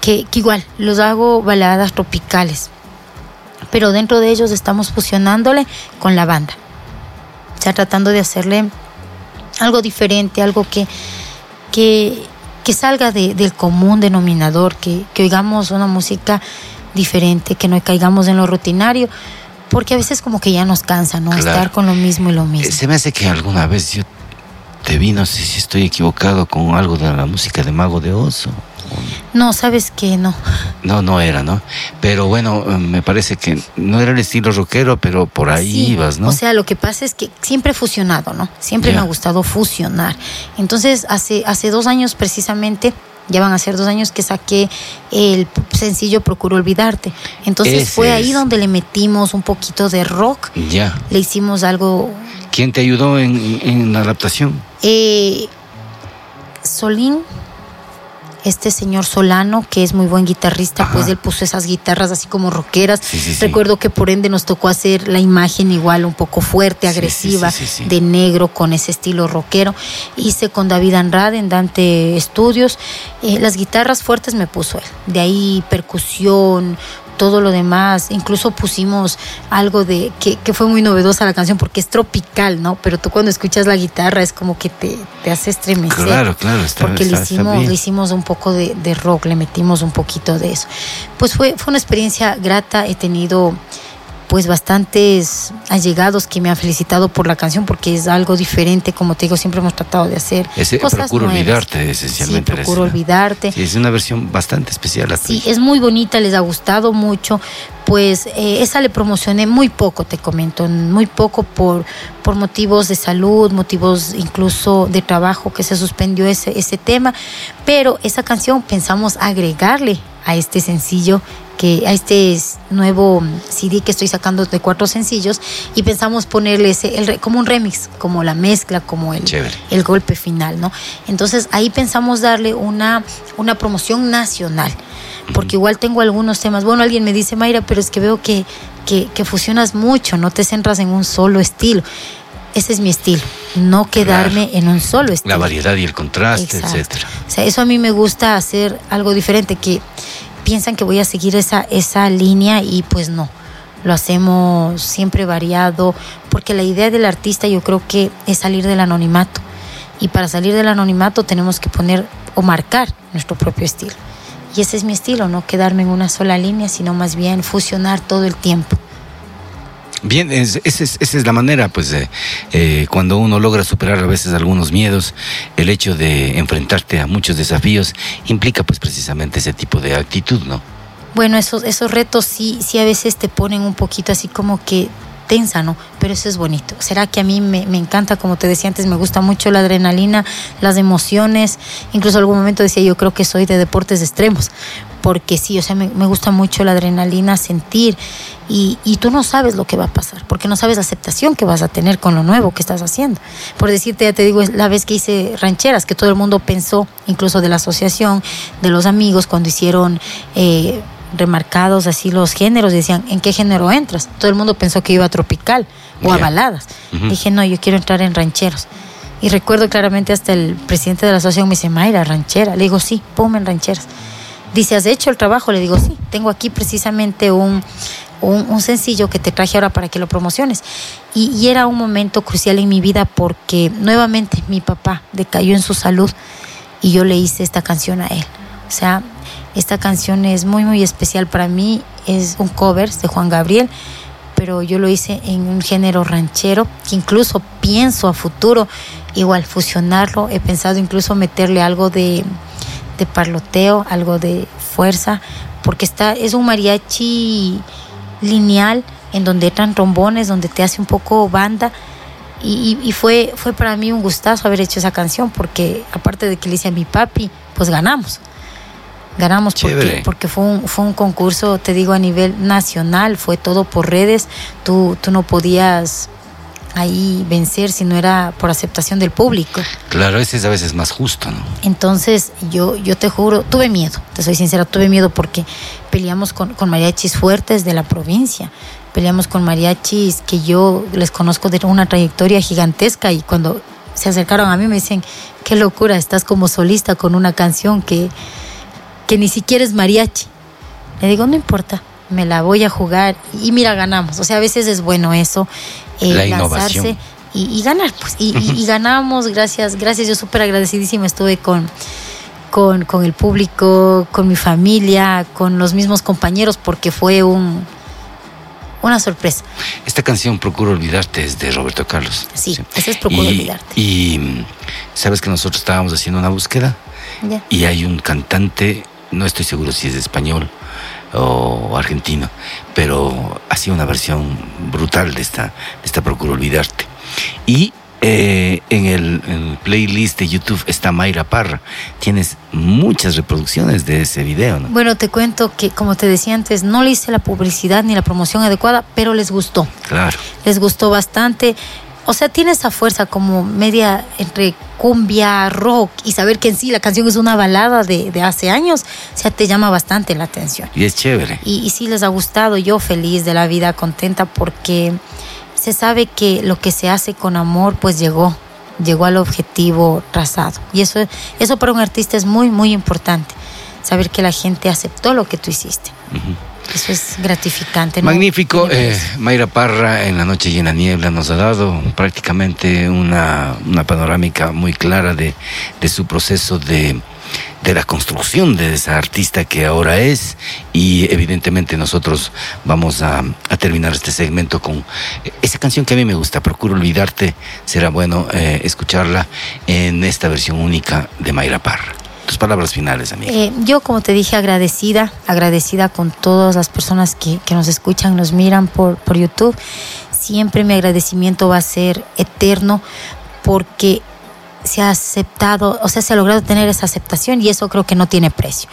que, que igual los hago baladas tropicales pero dentro de ellos estamos fusionándole con la banda. Sea, tratando de hacerle algo diferente, algo que, que, que salga de- del común denominador, que, que oigamos una música diferente, que no caigamos en lo rutinario, porque a veces como que ya nos cansa, ¿no? Claro. Estar con lo mismo y lo Eh, mismo. Se me hace que alguna vez yo te vi, no sé si estoy equivocado con algo de la música de Mago de Oso. No, sabes que no. No, no era, ¿no? Pero bueno, me parece que no era el estilo rockero, pero por ahí Sí, ibas, ¿no? O sea, lo que pasa es que siempre he fusionado, ¿no? Siempre me ha gustado fusionar. Entonces, hace, hace dos años precisamente, ya van a ser dos años que saqué el sencillo Procuro Olvidarte. Entonces Ese fue ahí es. donde le metimos un poquito de rock, ya. le hicimos algo... ¿Quién te ayudó en, en la adaptación? Eh, Solín, este señor Solano, que es muy buen guitarrista, Ajá. pues él puso esas guitarras así como rockeras. Sí, sí, sí. Recuerdo que por ende nos tocó hacer la imagen igual un poco fuerte, agresiva, de negro con ese estilo rockero. Hice con David Andrade en Dante Studios. Eh, las guitarras fuertes me puso él. De ahí percusión, todo lo demás. Incluso pusimos algo de que, que fue muy novedosa la canción porque es tropical, ¿no? Pero tú cuando escuchas la guitarra es como que te, te hace estremecer. Claro, claro, está, porque está- le hicimos, le hicimos un poco de, de rock, le metimos un poquito de eso. Pues fue, fue una experiencia grata. He tenido pues bastantes allegados que me han felicitado por la canción porque es algo diferente, como te digo, siempre hemos tratado de hacer Ese cosas Procuro nuevas. olvidarte, esencialmente. Sí, procuro olvidarte. Sí, es una versión bastante especial. Sí, tuya. es muy bonita, les ha gustado mucho, pues eh, esa le promocioné muy poco, te comento, muy poco por, por motivos de salud, motivos incluso de trabajo que se suspendió ese, ese tema, pero esa canción pensamos agregarle a este sencillo que a este nuevo CD que estoy sacando de cuatro sencillos y pensamos ponerle ese, el, como un remix, como la mezcla, como el, el golpe final, ¿no? Entonces ahí pensamos darle una, una promoción nacional, porque igual tengo algunos temas. Bueno, alguien me dice, Mayra, pero es que veo que, que, que fusionas mucho, no te centras en un solo estilo ese es mi estilo, no quedarme en un solo estilo. La variedad y el contraste, etcétera. O sea, eso a mí me gusta hacer algo diferente, que piensan que voy a seguir esa, esa línea y pues no. Lo hacemos siempre variado, porque la idea del artista yo creo que es salir del anonimato. Y para salir del anonimato tenemos que poner o marcar nuestro propio estilo. Y ese es mi estilo, no quedarme en una sola línea, sino más bien fusionar todo el tiempo. Bien, esa es, la manera, pues, eh, cuando uno logra superar a veces algunos miedos, el hecho de enfrentarte a muchos desafíos implica, pues, precisamente ese tipo de actitud, ¿no? Bueno, esos, esos retos sí, sí a veces te ponen un poquito así como que tensa, ¿no? Pero eso es bonito. Será que a mí me, me, encanta, como te decía antes, me gusta mucho la adrenalina, las emociones. Incluso algún momento decía, yo creo que soy de deportes extremos, porque sí, o sea, me, me gusta mucho la adrenalina, sentir, y, y, tú no sabes lo que va a pasar, porque no sabes la aceptación que vas a tener con lo nuevo que estás haciendo. Por decirte, ya te digo, la vez que hice rancheras, que todo el mundo pensó, incluso de la asociación, de los amigos, cuando hicieron... Eh, remarcados así los géneros, decían, ¿en qué género entras? Todo el mundo pensó que iba a tropical o a baladas. Dije, no, yo quiero entrar en rancheros. Y recuerdo claramente hasta el presidente de la asociación me dice, Mayra, ranchera. Le digo, sí, ponme en rancheras. Dice, ¿has hecho el trabajo? Le digo, sí, tengo aquí precisamente un, un, sencillo que te traje ahora para que lo promociones. Y, y, era un momento crucial en mi vida porque nuevamente mi papá decayó en su salud y yo le hice esta canción a él. O sea, esta canción es muy, muy especial para mí. Es un cover de Juan Gabriel, pero yo lo hice en un género ranchero que incluso pienso a futuro igual fusionarlo. He pensado incluso meterle algo de de parloteo, algo de fuerza, porque está, es un mariachi lineal en donde entran trombones, donde te hace un poco banda. Y, y, fue, fue para mí un gustazo haber hecho esa canción, porque aparte de que le hice a mi papi, pues ganamos. Ganamos porque, porque fue, un, fue un concurso, te digo, a nivel nacional, fue todo por redes, tú, tú no podías ahí vencer si no era por aceptación del público. Claro, ese es a veces más justo, ¿no? Entonces, yo, yo te juro, tuve miedo, te soy sincera, tuve miedo porque peleamos con, con mariachis fuertes de la provincia, peleamos con mariachis que yo les conozco de una trayectoria gigantesca y cuando se acercaron a mí me dicen, qué locura, estás como solista con una canción que, que ni siquiera es mariachi. Le digo, no importa, me la voy a jugar y mira, ganamos. O sea, a veces es bueno eso, eh, la lanzarse y, y, ganar, pues. Y, y, y, ganamos, gracias, gracias. Yo súper agradecidísima estuve con, con, con, el público, con mi familia, con los mismos compañeros, porque fue un una sorpresa. Esta canción, Procuro Olvidarte, es de Roberto Carlos. Sí, sí. esa es Procuro Olvidarte. Y sabes que nosotros estábamos haciendo una búsqueda yeah. y hay un cantante, no estoy seguro si es español, o argentino, pero hacía una versión brutal de esta, de esta Procuro Olvidarte. Y eh, en, el, en, el, playlist de YouTube está Mayra Parra. Tienes muchas reproducciones de ese video, ¿no? Bueno, te cuento que, como te decía antes, no le hice la publicidad ni la promoción adecuada, pero les gustó. Claro. Les gustó bastante. O sea, tiene esa fuerza como media entre cumbia, rock y saber que en sí la canción es una balada de, de hace años, o sea, te llama bastante la atención. Y es chévere. Y, y sí les ha gustado, yo feliz de la vida, contenta porque se sabe que lo que se hace con amor pues llegó, llegó al objetivo trazado. Y eso, eso para un artista es muy, muy importante, saber que la gente aceptó lo que tú hiciste. Uh -huh. Eso es gratificante. ¿no? Magnífico. Eh, Mayra Parra en La Noche Llena Niebla nos ha dado prácticamente una, una panorámica muy clara de, de su proceso de, de la construcción de esa artista que ahora es y evidentemente nosotros vamos a, a, terminar este segmento con esa canción que a mí me gusta, Procuro Olvidarte, será bueno eh, escucharla en esta versión única de Mayra Parra. Tus palabras finales, amiga. Eh, yo, como te dije, agradecida, agradecida con todas las personas que, que nos escuchan, nos miran por, por YouTube. Siempre mi agradecimiento va a ser eterno porque se ha aceptado, o sea, se ha logrado tener esa aceptación y eso creo que no tiene precio.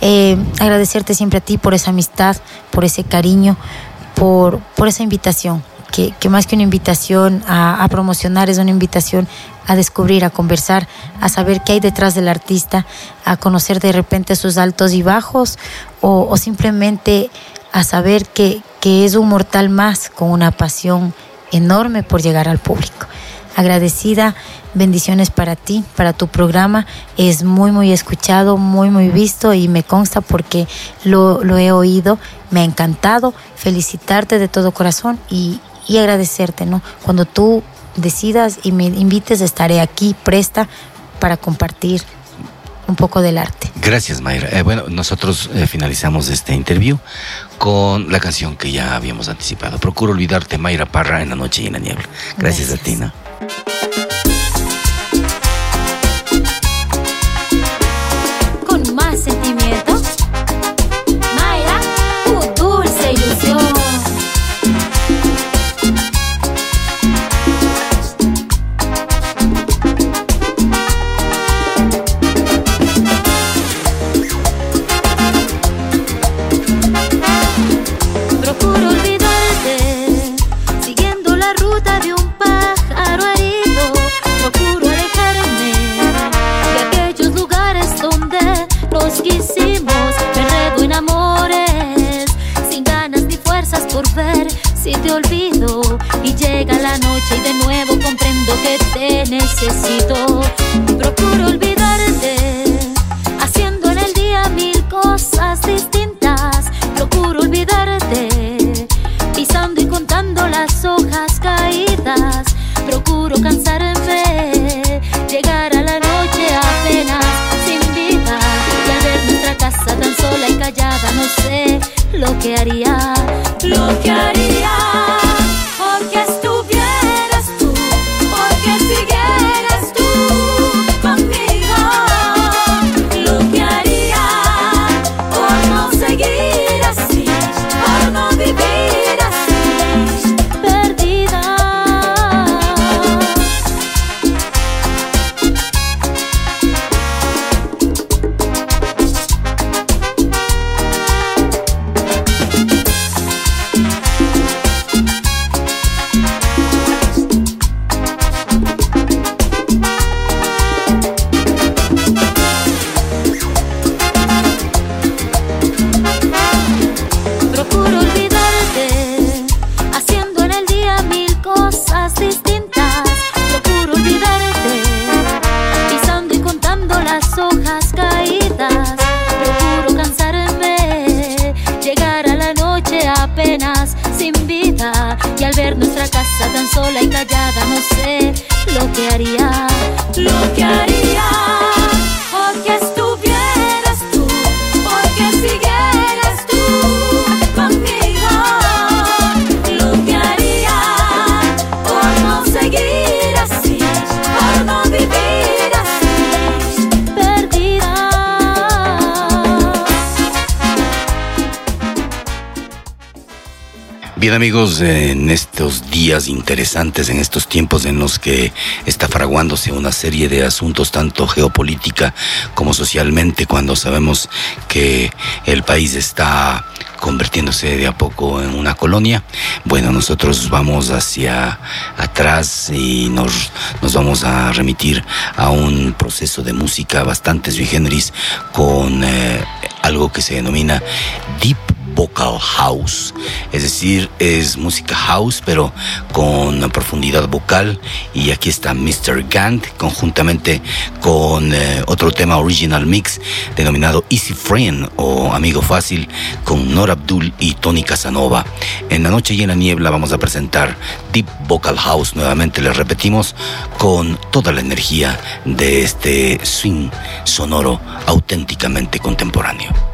Eh, agradecerte siempre a ti por esa amistad, por ese cariño, por, por esa invitación, que, que más que una invitación a, a promocionar es una invitación a descubrir, a conversar, a saber qué hay detrás del artista, a conocer de repente sus altos y bajos o, simplemente a saber que, que es un mortal más con una pasión enorme por llegar al público. Agradecida, bendiciones para ti, para tu programa. Es muy, muy escuchado, muy, muy visto y me consta porque lo, lo he oído. Me ha encantado. Felicitarte de todo corazón y, y agradecerte, ¿no? Cuando tú decidas y me invites, estaré aquí presta para compartir un poco del arte. Gracias, Mayra. Eh, bueno, nosotros eh, finalizamos este interview con la canción que ya habíamos anticipado. Procuro olvidarte, Mayra Parra, en la noche y en la niebla. Gracias, Gracias. a ti, llega la noche y de nuevo comprendo que te necesito. Procuro olvidarte, Bien amigos, en estos días interesantes, en estos tiempos en los que está fraguándose una serie de asuntos tanto geopolítica como socialmente, cuando sabemos que el país está convirtiéndose de a poco en una colonia, bueno, nosotros vamos hacia atrás y nos, nos vamos a remitir a un proceso de música bastante sui generis con eh, algo que se denomina Deep vocal house, es decir, es música house pero con profundidad vocal y aquí está Mr. Gant conjuntamente con eh, otro tema original mix denominado Easy Friend o Amigo Fácil con Nora Abdul y Tony Casanova. En la noche y en la niebla vamos a presentar Deep Vocal House, nuevamente les repetimos, con toda la energía de este swing sonoro auténticamente contemporáneo.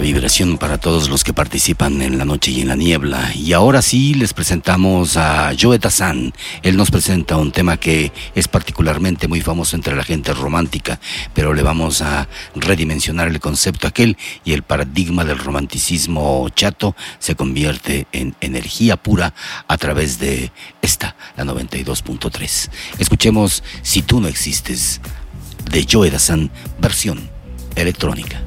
vibración para todos los que participan en la noche y en la niebla. Y ahora sí les presentamos a Joe Tazan. Él nos presenta un tema que es particularmente muy famoso entre la gente romántica, pero le vamos a redimensionar el concepto aquel y el paradigma del romanticismo chato se convierte en energía pura a través de esta, la 92.3. Escuchemos Si tú no existes, de Joe Dazan, versión electrónica.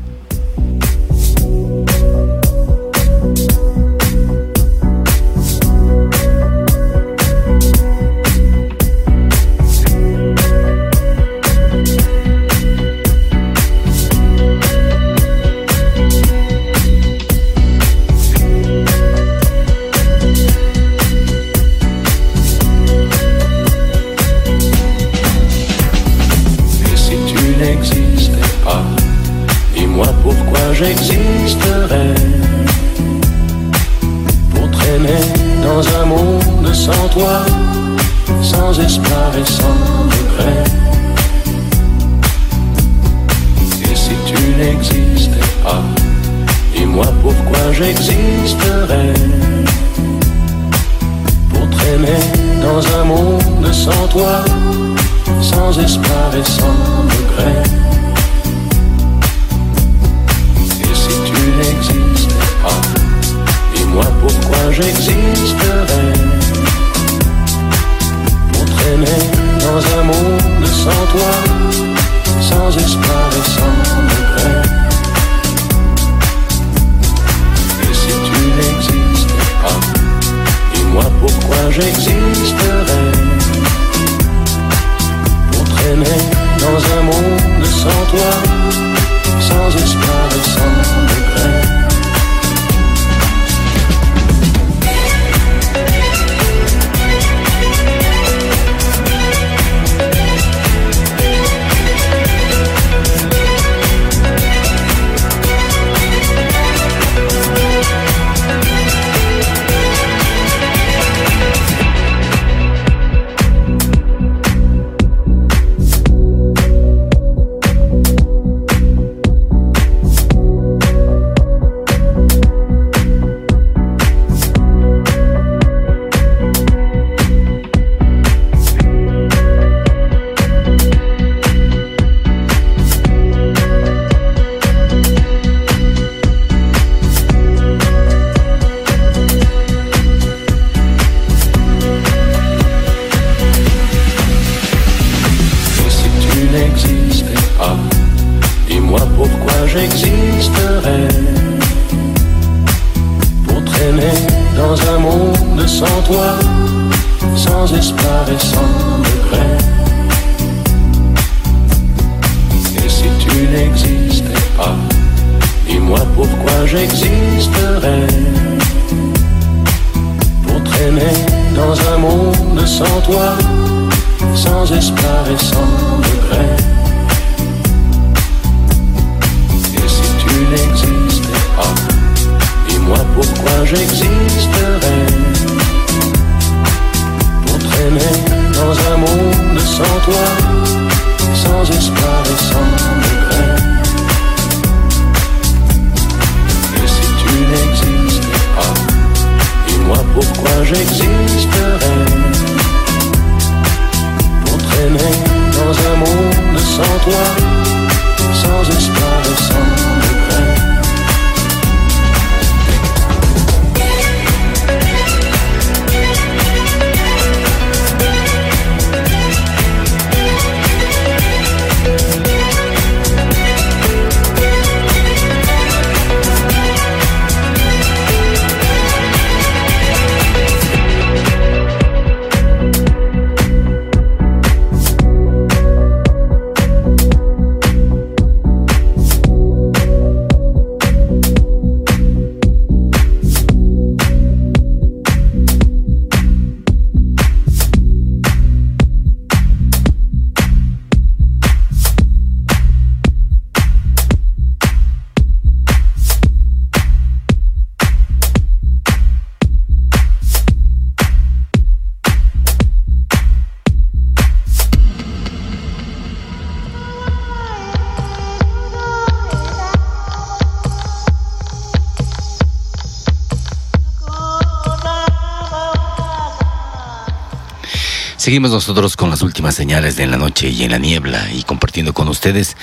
Seguimos nosotros con las últimas señales de en la noche y en la niebla y compartiendo con ustedes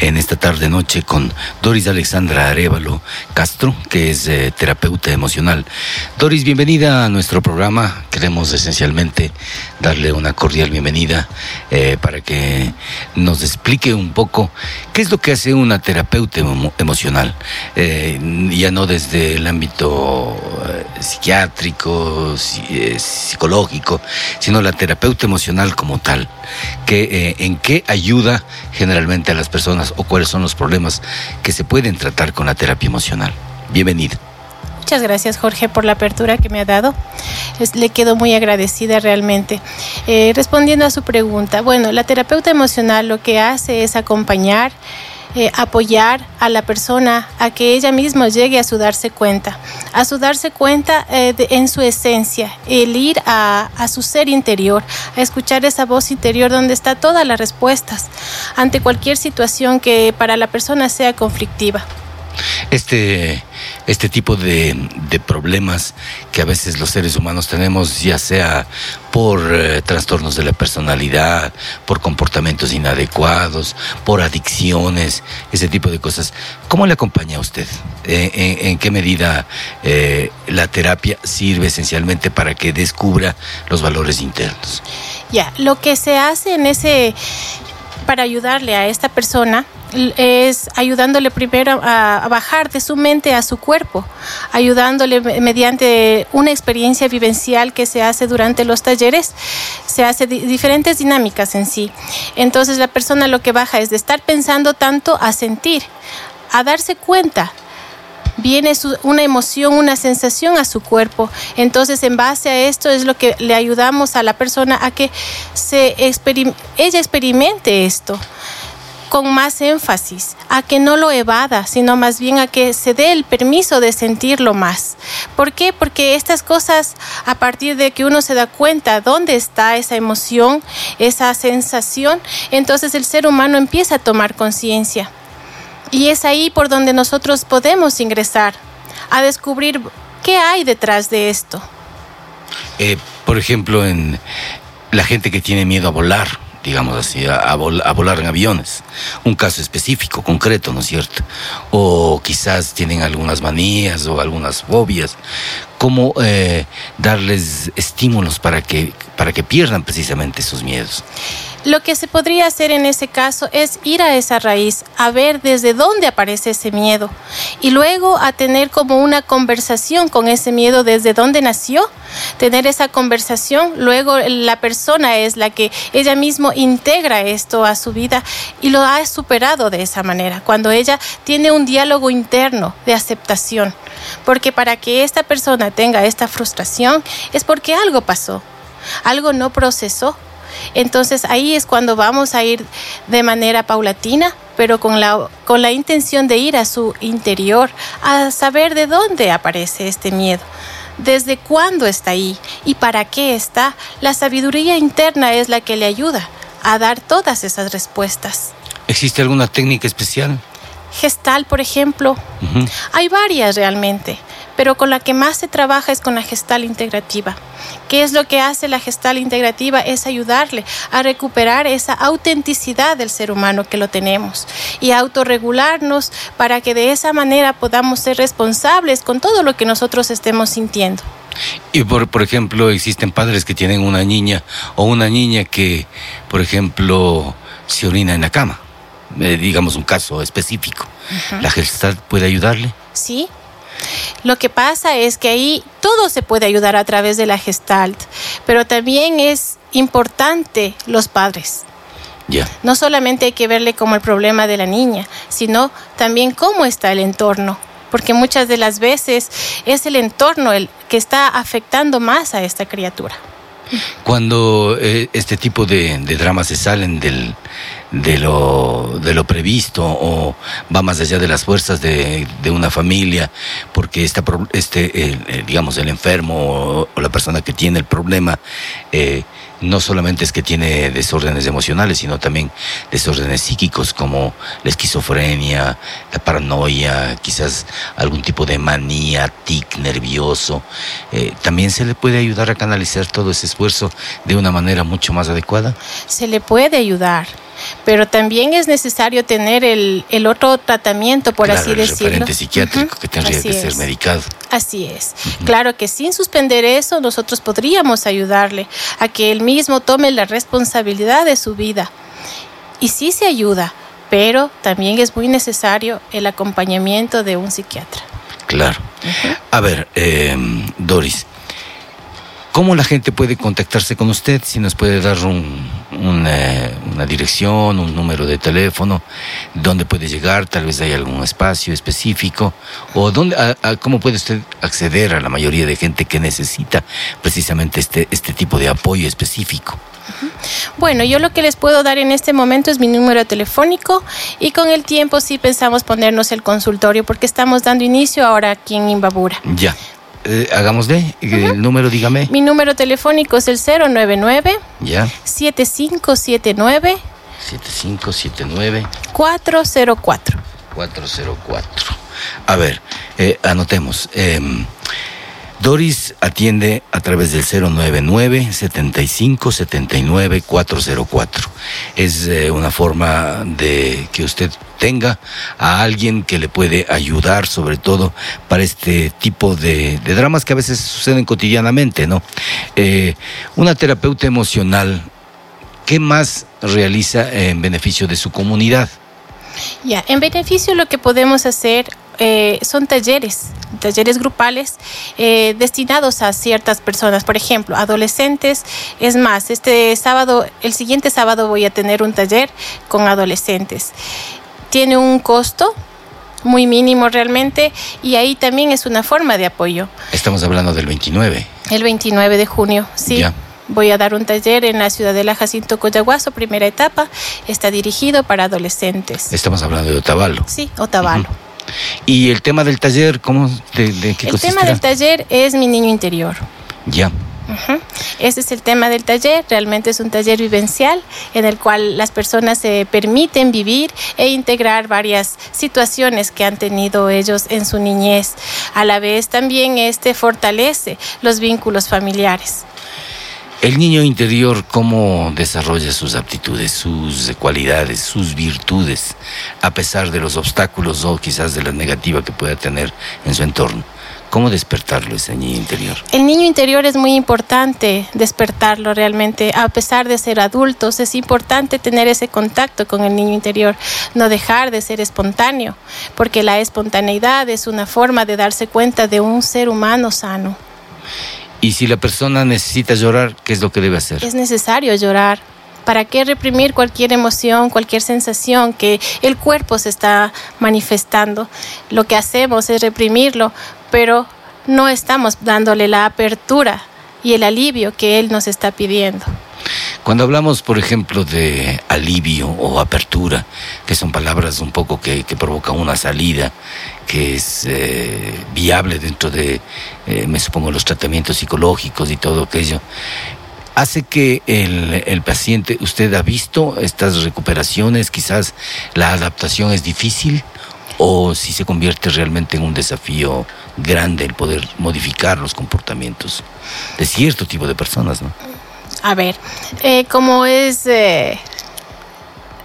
en esta tarde noche con Doris Alexandra Arevalo Castro, que es eh, terapeuta emocional. Doris, bienvenida a nuestro programa. Queremos esencialmente darle una cordial bienvenida eh, para que nos explique un poco qué es lo que hace una terapeuta emo- emocional, Eh, ya no desde el ámbito psiquiátrico, si- eh, psicológico, sino la terapeuta emocional como tal, que, eh, en qué ayuda generalmente a las personas o cuáles son los problemas que se pueden tratar con la terapia emocional. Bienvenida. Muchas gracias Jorge por la apertura que me ha dado. Le quedo muy agradecida realmente. Eh, respondiendo a su pregunta, bueno, la terapeuta emocional lo que hace es acompañar, eh, apoyar a la persona a que ella misma llegue a su darse cuenta, a su darse cuenta eh, en su esencia, el ir a, a su ser interior, a escuchar esa voz interior donde está todas las respuestas ante cualquier situación que para la persona sea conflictiva. Este, este tipo de, de problemas que a veces los seres humanos tenemos, ya sea por eh, trastornos de la personalidad, por comportamientos inadecuados, por adicciones, ese tipo de cosas, ¿cómo le acompaña a usted? Eh, en, en qué medida eh, la terapia sirve esencialmente para que descubra los valores internos? Ya, lo que se hace en ese para ayudarle a esta persona es ayudándole primero a, bajar de su mente a su cuerpo, ayudándole me- mediante una experiencia vivencial que se hace durante los talleres, se hace di- diferentes dinámicas en sí. Entonces la persona lo que baja es de estar pensando tanto a sentir, a darse cuenta viene su- una emoción, una sensación a su cuerpo. Entonces, en base a esto es lo que le ayudamos a la persona a que se ella experimente esto con más énfasis, a que no lo evada, sino más bien a que se dé el permiso de sentirlo más. ¿Por qué? Porque estas cosas, a partir de que uno se da cuenta dónde está esa emoción, esa sensación, entonces el ser humano empieza a tomar conciencia. Y es ahí por donde nosotros podemos ingresar a descubrir qué hay detrás de esto. Eh, por ejemplo, en la gente que tiene miedo a volar, digamos así, a, a vol- a volar en aviones. Un caso específico, concreto, ¿no es cierto? O quizás tienen algunas manías o algunas fobias. cómo eh, darles estímulos para que, para que pierdan precisamente esos miedos. Lo que se podría hacer en ese caso es ir a esa raíz, a ver desde dónde aparece ese miedo y luego a tener como una conversación con ese miedo desde dónde nació, tener esa conversación, luego la persona es la que ella mismo integra esto a su vida y lo ha superado de esa manera, cuando ella tiene un diálogo interno de aceptación, porque para que esta persona tenga esta frustración es porque algo pasó, algo no procesó entonces ahí es cuando vamos a ir de manera paulatina, pero con la, con la intención de ir a su interior, a saber de dónde aparece este miedo. ¿Desde cuándo está ahí? ¿Y para qué está? La sabiduría interna es la que le ayuda a dar todas esas respuestas. ¿Existe alguna técnica especial? Gestal, por ejemplo. Hay varias realmente, pero con la que más se trabaja es con la gestal integrativa. ¿Qué es lo que hace la gestal integrativa? Es ayudarle a recuperar esa autenticidad del ser humano que lo tenemos y autorregularnos para que de esa manera podamos ser responsables con todo lo que nosotros estemos sintiendo. Y por, por ejemplo, existen padres que tienen una niña o una niña que, por ejemplo, se orina en la cama. Eh, digamos un caso específico. ¿La Gestalt puede ayudarle? ¿Sí? Lo que pasa es que ahí todo se puede ayudar a través de la gestalt, pero también es importante los padres. Ya. No solamente hay que verle como el problema de la niña, sino también cómo está el entorno, porque muchas de las veces es el entorno el que está afectando más a esta criatura. Cuando eh, este tipo de, de dramas se salen del, de, lo, de lo previsto o va más allá de las fuerzas de, de una familia, porque esta, este, el, digamos, el enfermo o, o la persona que tiene el problema eh, no solamente es que tiene desórdenes emocionales, sino también desórdenes psíquicos como la esquizofrenia, la paranoia, quizás algún tipo de manía, tic nervioso. Eh, también se le puede ayudar a canalizar todo ese esfuerzo de una manera mucho más adecuada. Se le puede ayudar, pero también es necesario tener el, el otro tratamiento, por Claro, así el decirlo. referente psiquiátrico Ujú, que tendría así que ser es. medicado. Así es. Claro que sin suspender eso, nosotros podríamos ayudarle a que él mismo tome la responsabilidad de su vida. Y sí se ayuda, pero también es muy necesario el acompañamiento de un psiquiatra. Claro. A ver, eh, Doris, ¿cómo la gente puede contactarse con usted? Si nos puede dar un- eh, una dirección, un número de teléfono, dónde puede llegar, tal vez hay algún espacio específico, o dónde, a- a cómo puede usted acceder a la mayoría de gente que necesita precisamente este, este tipo de apoyo específico. Bueno, yo lo que les puedo dar en este momento es mi número telefónico y con el tiempo sí pensamos ponernos el consultorio porque estamos dando inicio ahora aquí en Imbabura. Ya, eh, hagámosle, el número, dígame. Mi número telefónico es el 099 Ya, 7579 7579. 404. 404. A ver, eh, anotemos. em, Doris atiende a través del 099 75 79 404. Es eh, una forma de que usted tenga a alguien que le puede ayudar, sobre todo para este tipo de, dramas que a veces suceden cotidianamente, ¿no? Eh, una terapeuta emocional, ¿qué más realiza en beneficio de su comunidad? Ya, en beneficio lo que podemos hacer eh, son talleres, talleres grupales eh, destinados a ciertas personas, por ejemplo, adolescentes. Es más, este sábado, el siguiente sábado voy a tener un taller con adolescentes. Tiene un costo muy mínimo realmente y ahí también es una forma de apoyo. Estamos hablando del 29. El 29 de junio, sí. Ya. Voy a dar un taller en la Ciudadela Jacinto Coyaguaso, primera etapa. Está dirigido para adolescentes. Estamos hablando de Otavalo. Sí, Otavalo. Y el tema del taller, ¿cómo, de, de qué El consistirá? tema del taller es mi niño interior. Ya. Ese es el tema del taller. Realmente es un taller vivencial en el cual las personas se permiten vivir e integrar varias situaciones que han tenido ellos en su niñez. A la vez también este fortalece los vínculos familiares. El niño interior, ¿cómo desarrolla sus aptitudes, sus cualidades, sus virtudes, a pesar de los obstáculos o quizás de la negativa que pueda tener en su entorno? ¿Cómo despertarlo ese niño interior? El niño interior es muy importante despertarlo realmente. A pesar de ser adultos, es importante tener ese contacto con el niño interior, no dejar de ser espontáneo, porque la espontaneidad es una forma de darse cuenta de un ser humano sano. Y si la persona necesita llorar, ¿qué es lo que debe hacer? Es necesario llorar. ¿Para qué reprimir cualquier emoción, cualquier sensación que el cuerpo se está manifestando? Lo que hacemos es reprimirlo, pero no estamos dándole la apertura y el alivio que él nos está pidiendo. Cuando hablamos, por ejemplo, de alivio o apertura, que son palabras un poco que, que provocan una salida, que es eh, viable dentro de, eh, me supongo, los tratamientos psicológicos y todo aquello, hace que el, el paciente, usted ha visto estas recuperaciones, quizás la adaptación es difícil o si se convierte realmente en un desafío grande el poder modificar los comportamientos de cierto tipo de personas, ¿no? A ver, eh, como es... eh,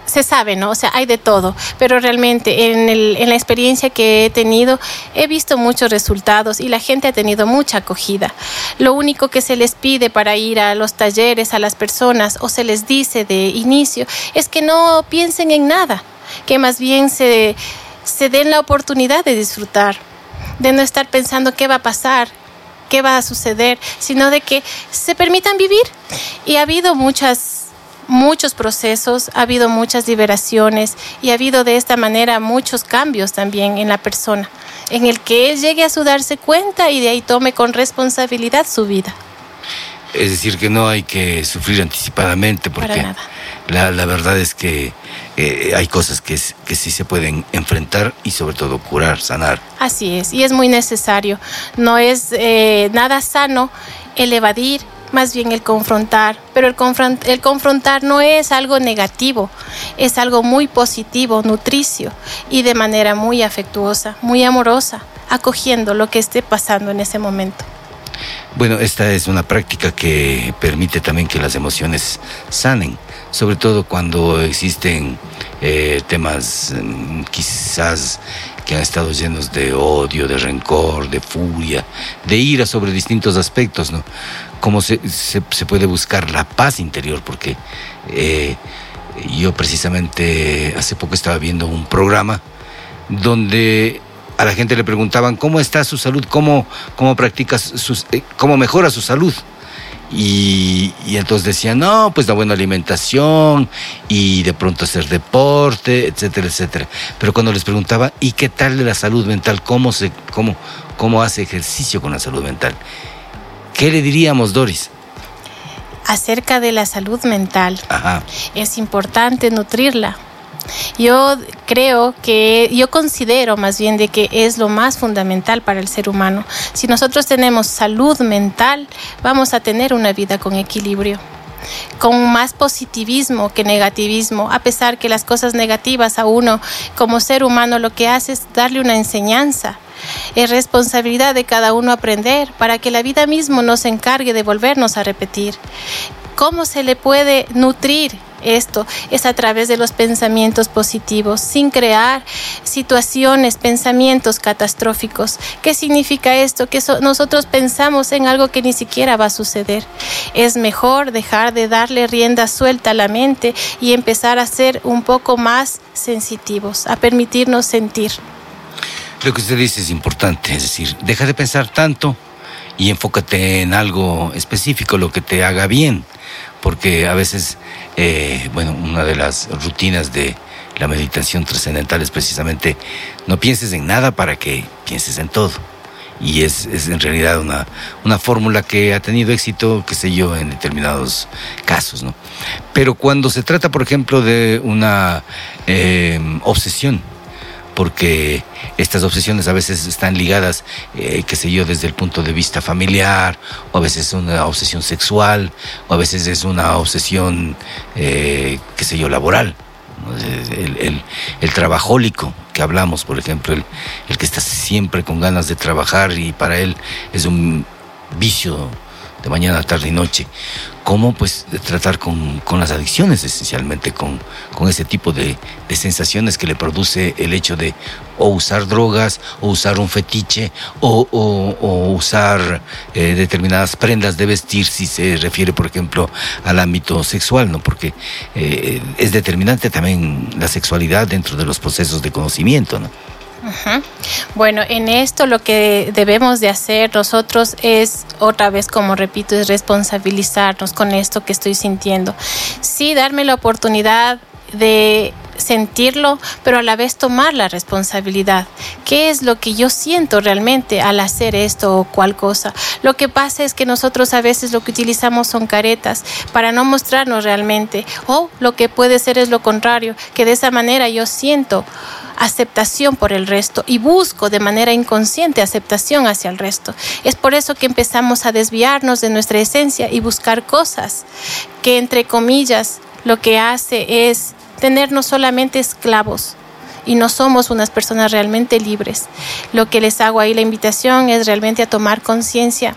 se sabe, ¿no? O sea, hay de todo, pero realmente en, el- la experiencia que he tenido he visto muchos resultados y la gente ha tenido mucha acogida. Lo único que se les pide para ir a los talleres a las personas o se les dice de inicio es que no piensen en nada, que más bien se den la oportunidad de disfrutar, de no estar pensando qué va a pasar, qué va a suceder, sino de que se permitan vivir. Y ha habido muchas muchos procesos, ha habido muchas liberaciones y ha habido de esta manera muchos cambios también en la persona, en el que él llegue a su darse cuenta y de ahí tome con responsabilidad su vida. Es decir, que no hay que sufrir anticipadamente Para porque nada. la, la verdad es que eh, hay cosas que, que sí se pueden enfrentar y sobre todo curar, sanar. Así es, y es muy necesario. No es eh, nada sano el evadir, más bien el confrontar, pero el, confront- el confrontar no es algo negativo, es algo muy positivo, nutricio y de manera muy afectuosa, muy amorosa, acogiendo lo que esté pasando en ese momento. Bueno, esta es una práctica que permite también que las emociones sanen, sobre todo cuando existen eh, temas mm, quizás que han estado llenos de odio, de rencor, de furia, de ira sobre distintos aspectos, ¿no? Cómo se, se, puede buscar la paz interior, porque eh, yo precisamente hace poco estaba viendo un programa donde a la gente le preguntaban cómo está su salud, cómo, cómo practica sus, eh, cómo mejora su salud. Y, y entonces decían, no, pues la buena alimentación y de pronto hacer deporte, etcétera, etcétera. Pero cuando les preguntaba, ¿y qué tal de la salud mental? ¿Cómo, se, cómo, cómo hace ejercicio con la salud mental? ¿Qué le diríamos, Doris? Acerca de la salud mental, Ajá. es importante nutrirla. Yo creo que, yo considero más bien de que es lo más fundamental para el ser humano. Si nosotros tenemos salud mental, vamos a tener una vida con equilibrio con más positivismo que negativismo, a pesar que las cosas negativas a uno como ser humano lo que hace es darle una enseñanza. Es responsabilidad de cada uno aprender para que la vida mismo no se encargue de volvernos a repetir. ¿Cómo se le puede nutrir esto? Es a través de los pensamientos positivos, sin crear situaciones, pensamientos catastróficos. ¿Qué significa esto? Que so- nosotros pensamos en algo que ni siquiera va a suceder. Es mejor dejar de darle rienda suelta a la mente y empezar a ser un poco más sensitivos, a permitirnos sentir. Lo que usted dice es importante, es decir, deja de pensar tanto y enfócate en algo específico, lo que te haga bien, porque a veces, eh, bueno, una de las rutinas de la meditación trascendental es precisamente no pienses en nada para que pienses en todo. Y es, en realidad una, una fórmula que ha tenido éxito, qué sé yo, en determinados casos, ¿no? Pero cuando se trata, por ejemplo, de una eh, obsesión, porque estas obsesiones a veces están ligadas, eh, qué sé yo, desde el punto de vista familiar, o a veces es una obsesión sexual, o a veces es una obsesión, eh, qué sé yo, laboral. El, el- el trabajólico que hablamos, por ejemplo, el, el que está siempre con ganas de trabajar y para él es un vicio de mañana, tarde y noche. ¿Cómo pues tratar con, con las adicciones esencialmente, con, con ese tipo de, de sensaciones que le produce el hecho de o usar drogas, o usar un fetiche, o, o- usar eh, determinadas prendas de vestir, si se refiere, por ejemplo, al ámbito sexual, ¿no? Porque eh, es determinante también la sexualidad dentro de los procesos de conocimiento, ¿no? Bueno, en esto lo que debemos de hacer nosotros es, otra vez como repito, es responsabilizarnos con esto que estoy sintiendo. Sí, darme la oportunidad de sentirlo, pero a la vez tomar la responsabilidad. ¿Qué es lo que yo siento realmente al hacer esto o cual cosa? Lo que pasa es que nosotros a veces lo que utilizamos son caretas para no mostrarnos realmente. O lo que puede ser es lo contrario, que de esa manera yo siento aceptación por el resto y busco de manera inconsciente aceptación hacia el resto. Es por eso que empezamos a desviarnos de nuestra esencia y buscar cosas que entre comillas lo que hace es tenernos solamente esclavos y no somos unas personas realmente libres. Lo que les hago ahí la invitación es realmente a tomar conciencia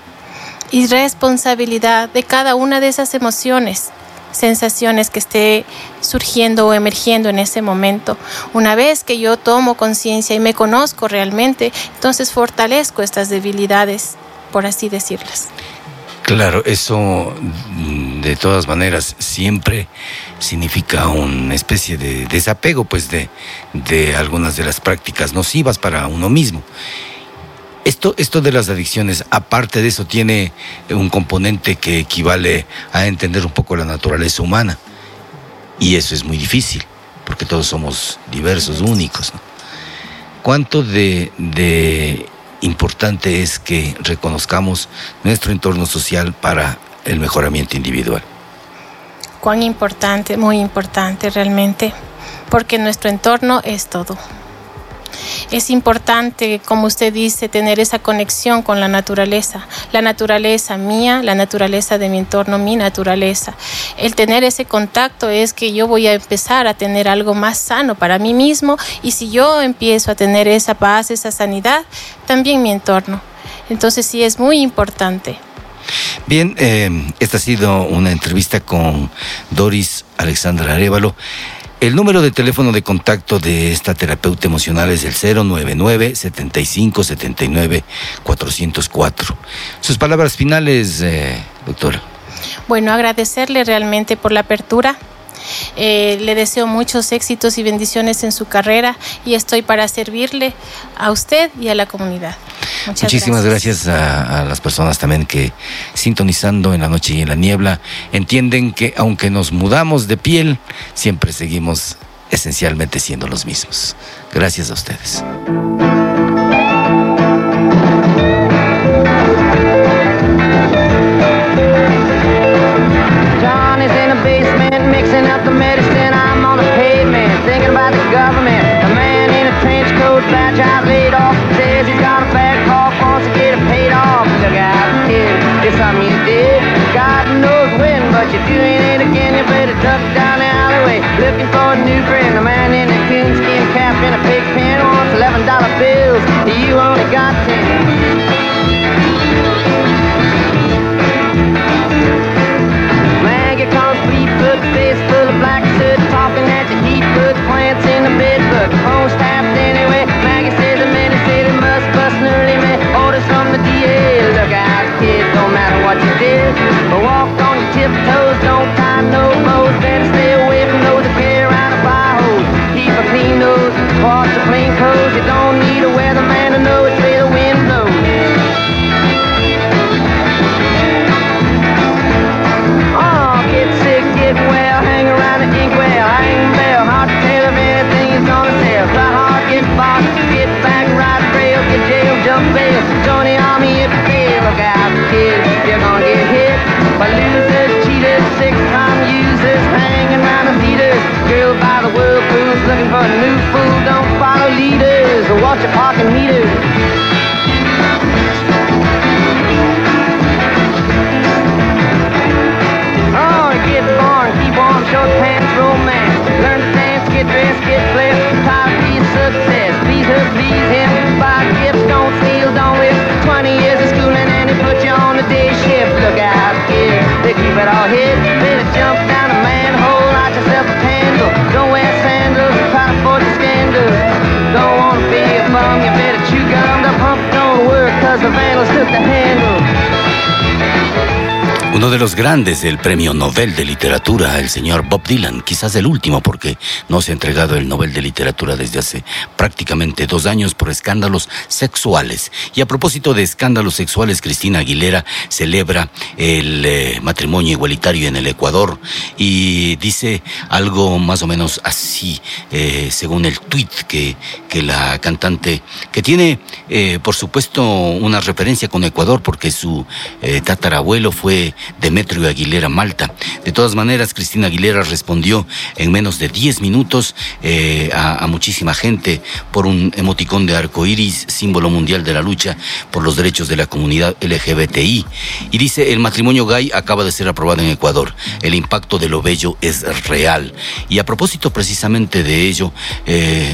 y responsabilidad de cada una de esas emociones, sensaciones que esté surgiendo o emergiendo en ese momento. Una vez que yo tomo conciencia y me conozco realmente, entonces fortalezco estas debilidades, por así decirlas. Claro, eso mm, de todas maneras siempre significa una especie de desapego pues de, de algunas de las prácticas nocivas para uno mismo. Esto, esto de las adicciones, aparte de eso, tiene un componente que equivale a entender un poco la naturaleza humana. Y eso es muy difícil, porque todos somos diversos, únicos. ¿no? ¿Cuánto de, de importante es que reconozcamos nuestro entorno social para el mejoramiento individual? Cuán importante, muy importante realmente, porque nuestro entorno es todo. Es importante, como usted dice, tener esa conexión con la naturaleza, la naturaleza mía, la naturaleza de mi entorno, mi naturaleza. El tener ese contacto es que yo voy a empezar a tener algo más sano para mí mismo y si yo empiezo a tener esa paz, esa sanidad, también mi entorno. Entonces sí es muy importante. Bien, eh, esta ha sido una entrevista con Doris Alexandra Arevalo. El número de teléfono de contacto de esta terapeuta emocional es el 099 75 79 404. Sus palabras finales, eh, doctora. Bueno, agradecerle realmente por la apertura. Eh, le deseo muchos éxitos y bendiciones en su carrera y estoy para servirle a usted y a la comunidad. Muchas Muchísimas gracias, a, a las personas también que sintonizando en la noche y en la niebla entienden que aunque nos mudamos de piel, siempre seguimos esencialmente siendo los mismos. Gracias a ustedes. You parking meters. Oh, get born, keep on, short pants, romance. Learn to dance, get dressed, get blessed. Tired be success, please her, please him. Buy gifts, don't steal, don't live. 20 years of schooling and they put you on the day shift. Look out, here, they keep it all hidden. Uno de los grandes del Premio Nobel de Literatura, el señor Bob Dylan, quizás el último porque no se ha entregado el Nobel de Literatura desde hace prácticamente dos años por escándalos sexuales. Y a propósito de escándalos sexuales, Cristina Aguilera celebra el eh, matrimonio igualitario en el Ecuador y dice algo más o menos así, eh, según el tuit que, que la cantante, que tiene eh, por supuesto una referencia con Ecuador porque su eh, tatarabuelo fue Demetrio Aguilera Malta. De todas maneras, Cristina Aguilera respondió en menos de 10 minutos eh, a, a muchísima gente por un emoticón de arco iris, símbolo mundial de la lucha por los derechos de la comunidad LGBTI. Y dice: el matrimonio gay acaba de ser aprobado en Ecuador. El impacto de lo bello es real. Y a propósito precisamente de ello,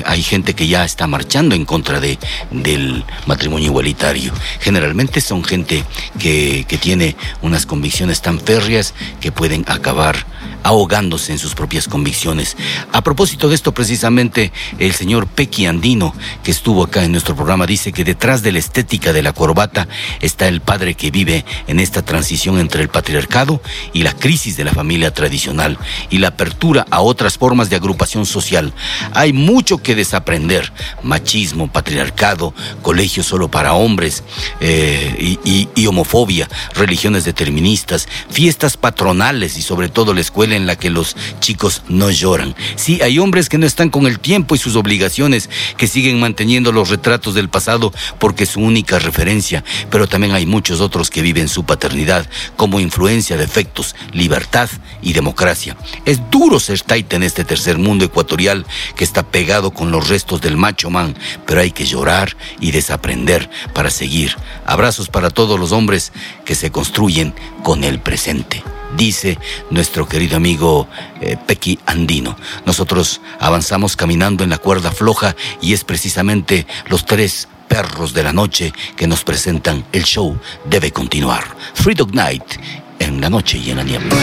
hay gente que ya está marchando en contra de, del matrimonio igualitario. Generalmente son gente que, que tiene unas convicciones tan férreas que pueden acabar ahogándose en sus propias convicciones. A propósito de esto, precisamente, el señor Pequi Andino, que estuvo acá en nuestro programa, dice que detrás de la estética de la corbata está el padre que vive en esta transición entre el patriarcado y la crisis de la familia tradicional y la apertura a otras formas de agrupación social. Hay mucho que desaprender. Machismo, patriarcado, colegios solo para hombres eh, y, y- homofobia, religiones deterministas, fiestas patronales y sobre todo la escuela en la que los chicos no lloran. Sí, hay hombres que no están con el tiempo y sus obligaciones, que siguen manteniendo los retratos del pasado porque es su única referencia, pero también hay muchos otros que viven su paternidad como influencia de efectos, libertad y democracia. Es duro ser taita en este tercer mundo ecuatorial que está pegado con los restos del macho man, pero hay que llorar y desaprender para seguir. Abrazos para todos los hombres que se construyen con el presente dice nuestro querido amigo eh, Pequi Andino. Nosotros avanzamos caminando en la cuerda floja y es precisamente los tres perros de la noche que nos presentan el show debe continuar. Free Dog Night en la noche y en la niebla.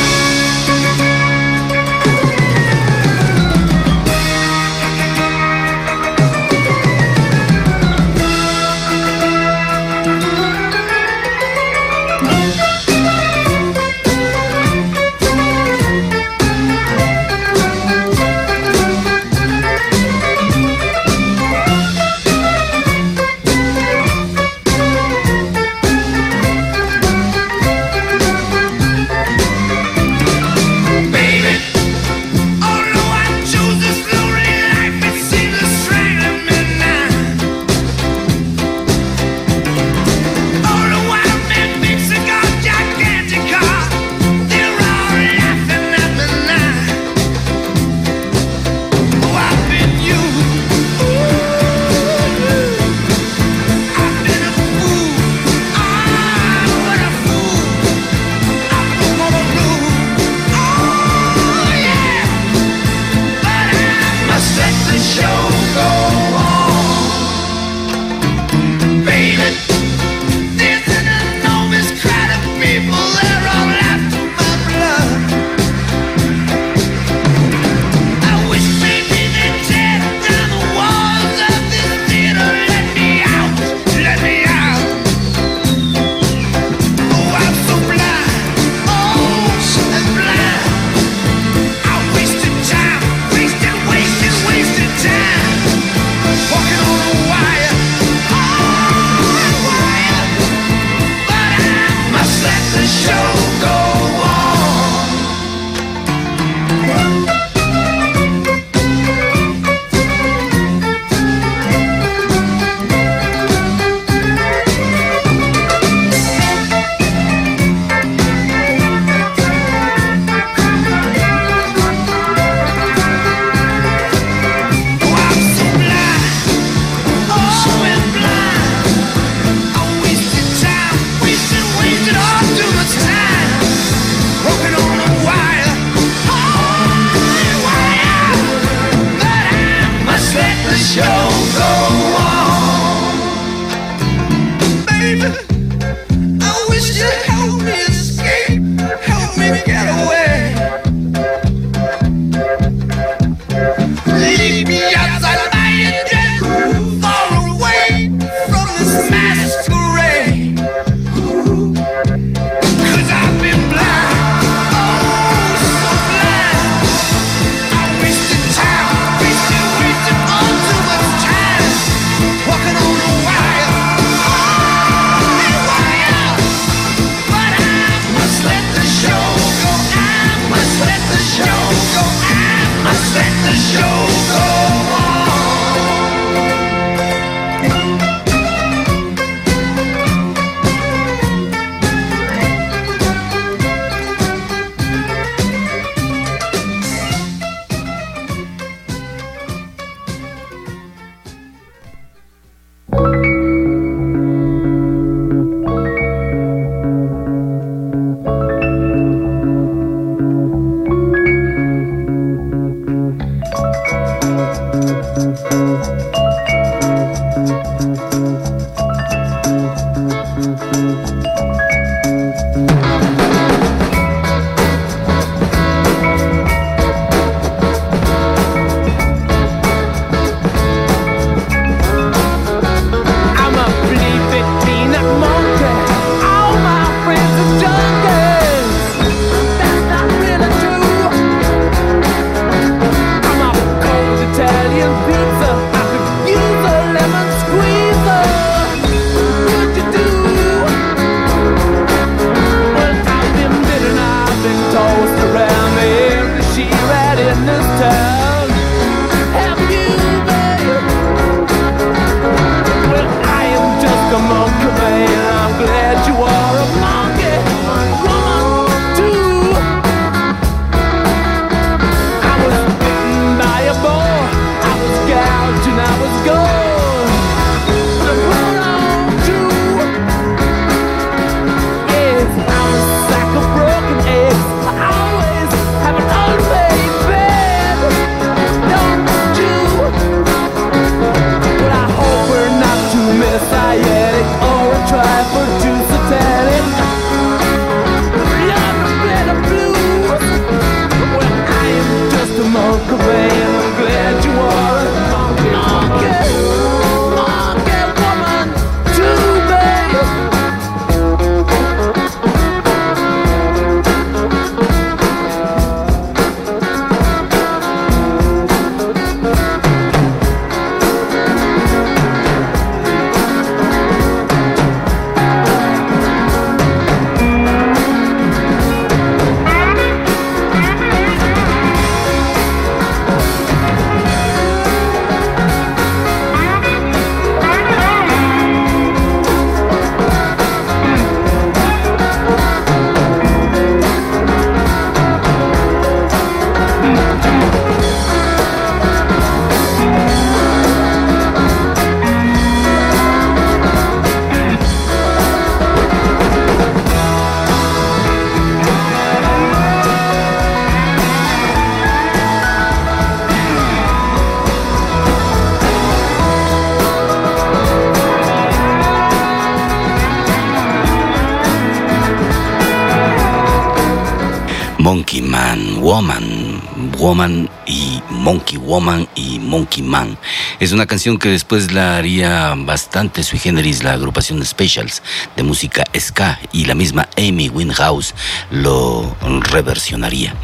Canción que después la haría bastante sui generis la agrupación Specials de música ska y la misma Amy Winehouse lo reversionaría.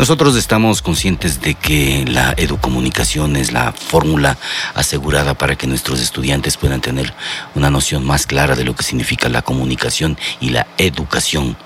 Nosotros estamos conscientes de que la educomunicación es la fórmula asegurada para que nuestros estudiantes puedan tener una noción más clara de lo que significa la comunicación y la educación.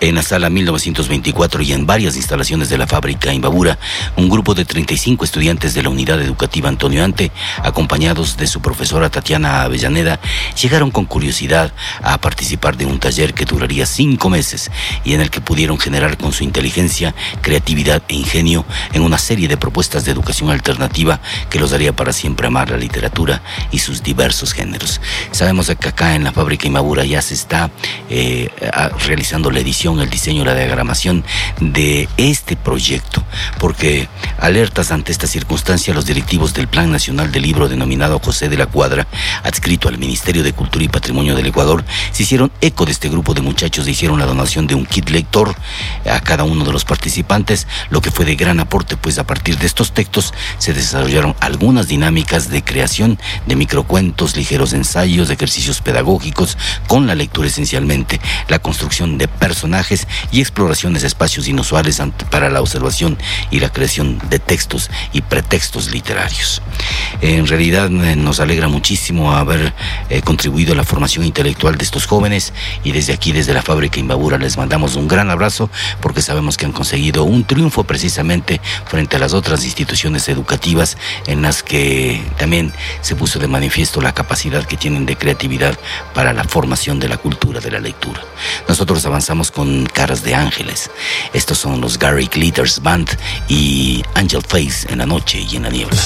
En la sala 1924 y en varias instalaciones de la fábrica Imbabura, un grupo de 35 estudiantes de la unidad educativa Antonio Ante, acompañados de su profesora Tatiana Avellaneda, llegaron con curiosidad a participar de un taller que duraría cinco meses y en el que pudieron generar con su inteligencia, creatividad e ingenio en una serie de propuestas de educación alternativa que los daría para siempre amar la literatura y sus diversos géneros. Sabemos que acá en la fábrica Imbabura ya se está eh, realizando la edición, el diseño, la diagramación de este proyecto, porque alertas ante esta circunstancia, los directivos del Plan Nacional del Libro denominado José de la Cuadra, adscrito al Ministerio de Cultura y Patrimonio del Ecuador, se hicieron eco de este grupo de muchachos e hicieron la donación de un kit lector a cada uno de los participantes, lo que fue de gran aporte, pues a partir de estos textos se desarrollaron algunas dinámicas de creación de microcuentos, ligeros ensayos, ejercicios pedagógicos, con la lectura esencialmente, la construcción de personajes y exploraciones de espacios inusuales para la observación y la creación de textos y pretextos literarios. En realidad eh, nos alegra muchísimo haber eh, contribuido a la formación intelectual de estos jóvenes y desde aquí, desde la fábrica Imbabura, les mandamos un gran abrazo porque sabemos que han conseguido un triunfo precisamente frente a las otras instituciones educativas en las que también se puso de manifiesto la capacidad que tienen de creatividad para la formación de la cultura de la lectura. Nosotros avanzamos con Caras de Ángeles. Estos son los Gary Glitters Band y Angel Face en la noche y en la niebla.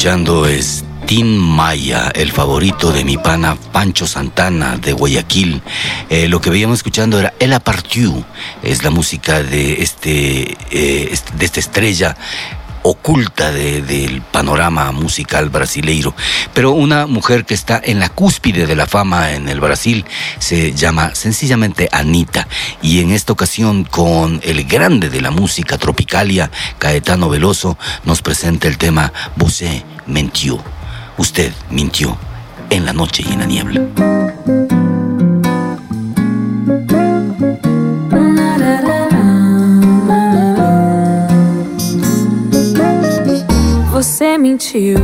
Escuchando es Tin Maya, el favorito de mi pana Pancho Santana de Guayaquil. Eh, lo que veníamos escuchando era El Apartiu, es la música de, este, eh, de esta estrella oculta de- del panorama musical brasileiro. Pero una mujer que está en la cúspide de la fama en el Brasil se llama sencillamente Anita. Y en esta ocasión con el grande de la música tropicalia, Caetano Veloso, nos presenta el tema Você mentió. Usted mintió en la noche y en la niebla. Você mentiu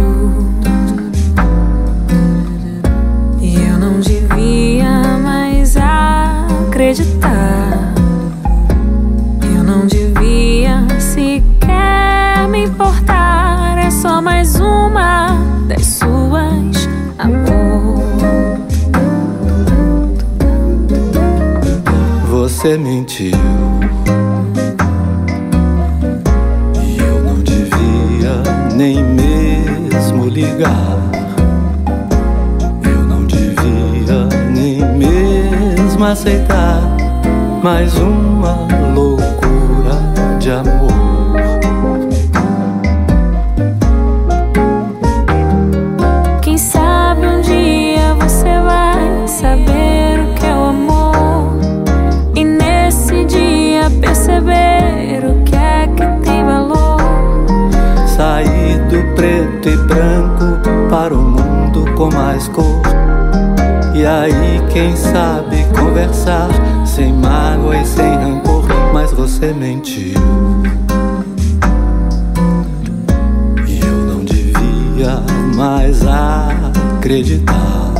e eu não devia mais acreditar. Aceitar mais uma loucura de amor. Quem sabe um dia você vai saber o que é o amor e nesse dia perceber o que é que tem valor. Sair do preto e branco para o mundo com mais cor. E aí, quem sabe conversar sem mágoa e sem rancor. Mas você mentiu. E eu não devia mais acreditar.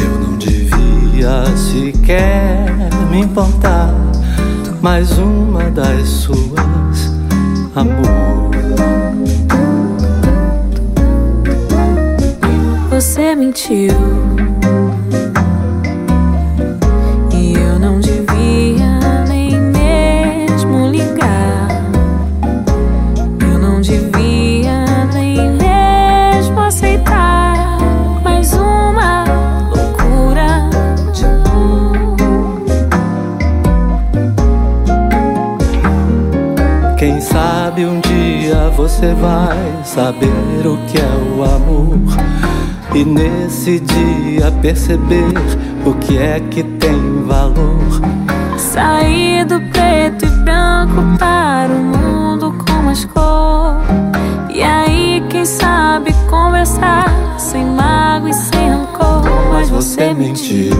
Eu não devia sequer me importar. Mais uma das suas, amor. Você mentiu. Você vai saber o que é o amor. E nesse dia perceber o que é que tem valor. Sair do preto e branco para o mundo com mais cor. E aí, quem sabe conversar sem mágoa e sem rancor. Mas você mentiu.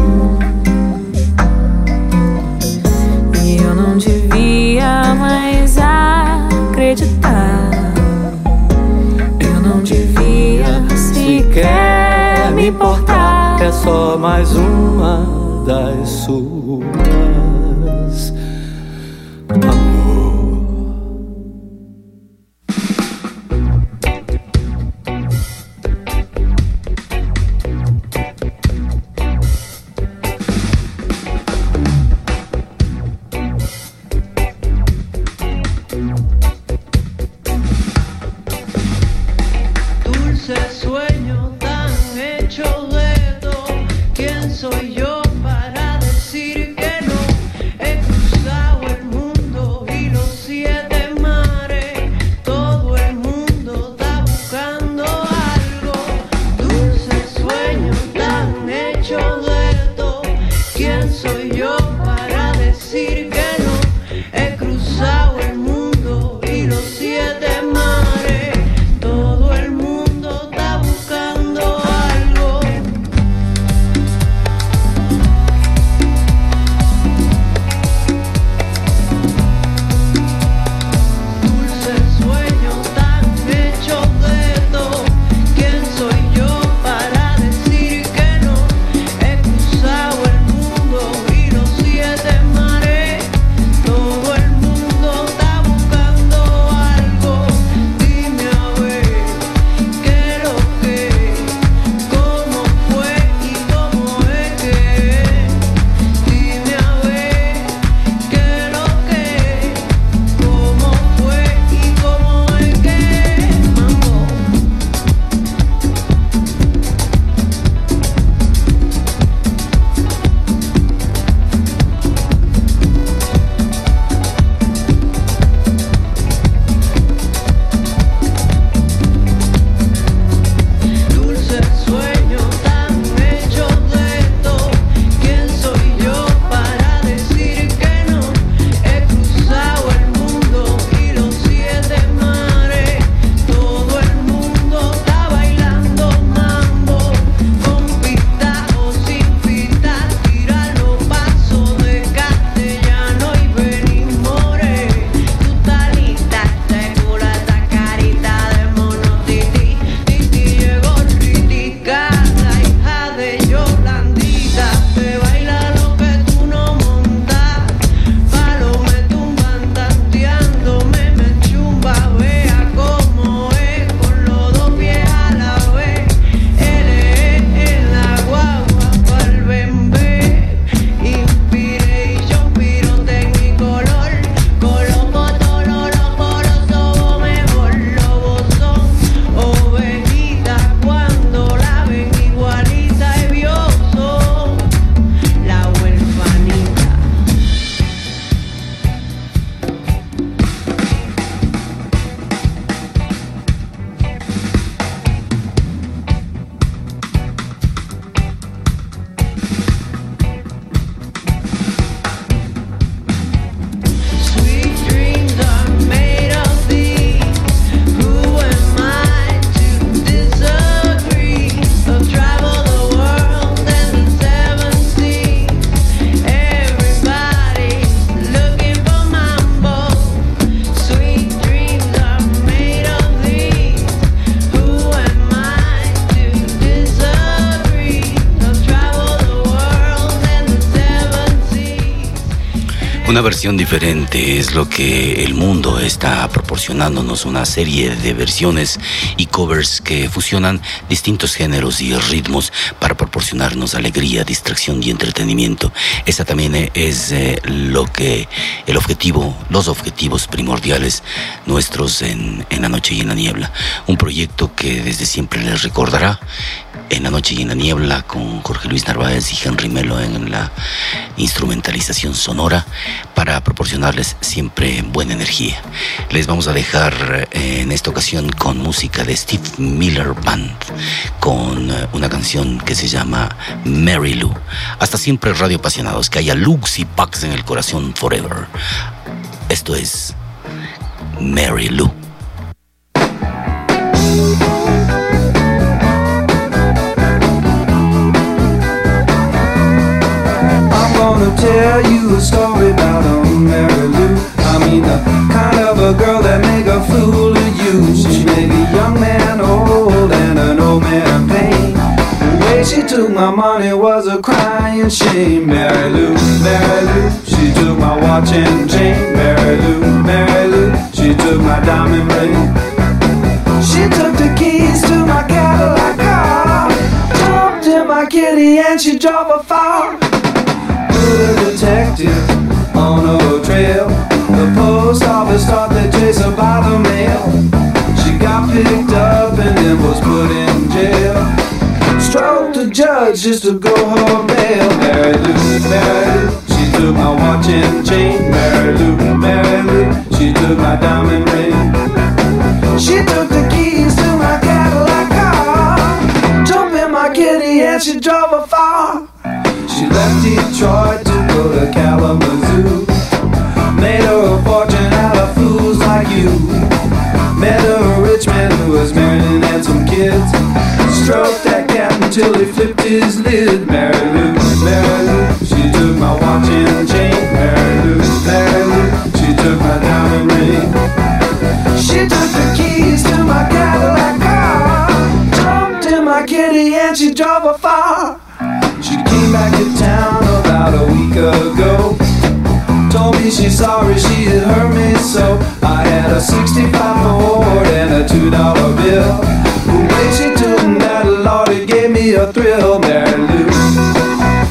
Só mais uma das Una versión diferente es lo que el mundo está proporcionándonos, una serie de versiones y covers que fusionan distintos géneros y ritmos para proporcionarnos alegría, distracción y entretenimiento. Esa también es eh, lo que el objetivo, los objetivos primordiales nuestros en, en la noche y en la niebla. Un proyecto que desde siempre les recordará en la noche y en la niebla con Jorge Luis Narváez y Henry Melo en la instrumentalización sonora para proporcionarles siempre buena energía. Les vamos a dejar eh, en esta ocasión con música de Steve Miller Band, con eh, una canción que se llama Mary Lou. Hasta siempre, Radio Apasionados, que haya Lux y Pax en el corazón forever. Esto es Mary Lou. Fool of you. She made a young man old and man pain. Way she took my money was a crying shame. Mary Lou, Mary Lou, she took my watch and chain. Mary Lou, Mary Lou, she took my diamond ring. She took the keys to my Cadillac car. Jumped in my kitty and she drove a far put a detective on a trail. The post office thought they chased her by the mail. She got picked up and then was put in jail. Stroked the judge just to go bail. Mary Lou, Mary Lou, she took my watch and chain. Mary Lou, Mary Lou, she took my diamond ring. She took the keys to my Cadillac car. Jumped in my kitty and she drove her far. She left Detroit to go to Kalamazoo. Made her a fortune out of fools like you. Met a rich man who was married and had some kids. Stroked that until he flipped his lid. Mary Lou, Mary Lou, she took my watch and chain. Mary Lou, Mary Lou, she took my diamond ring. She took the keys to my Cadillac car. Jumped in my kitty and she drove her far. She came back to town about a week ago. Told me she's sorry she had hurt me so. I had a 65 Ford and a $2 bill. The way she a thrill, Mary Lou.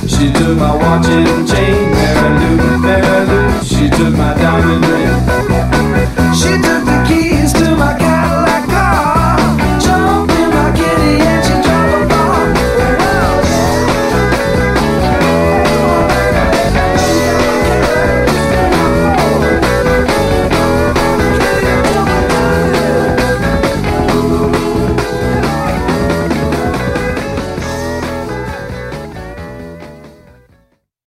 She took my watch and chain, Mary Lou, Mary Lou. She took my diamond ring. She took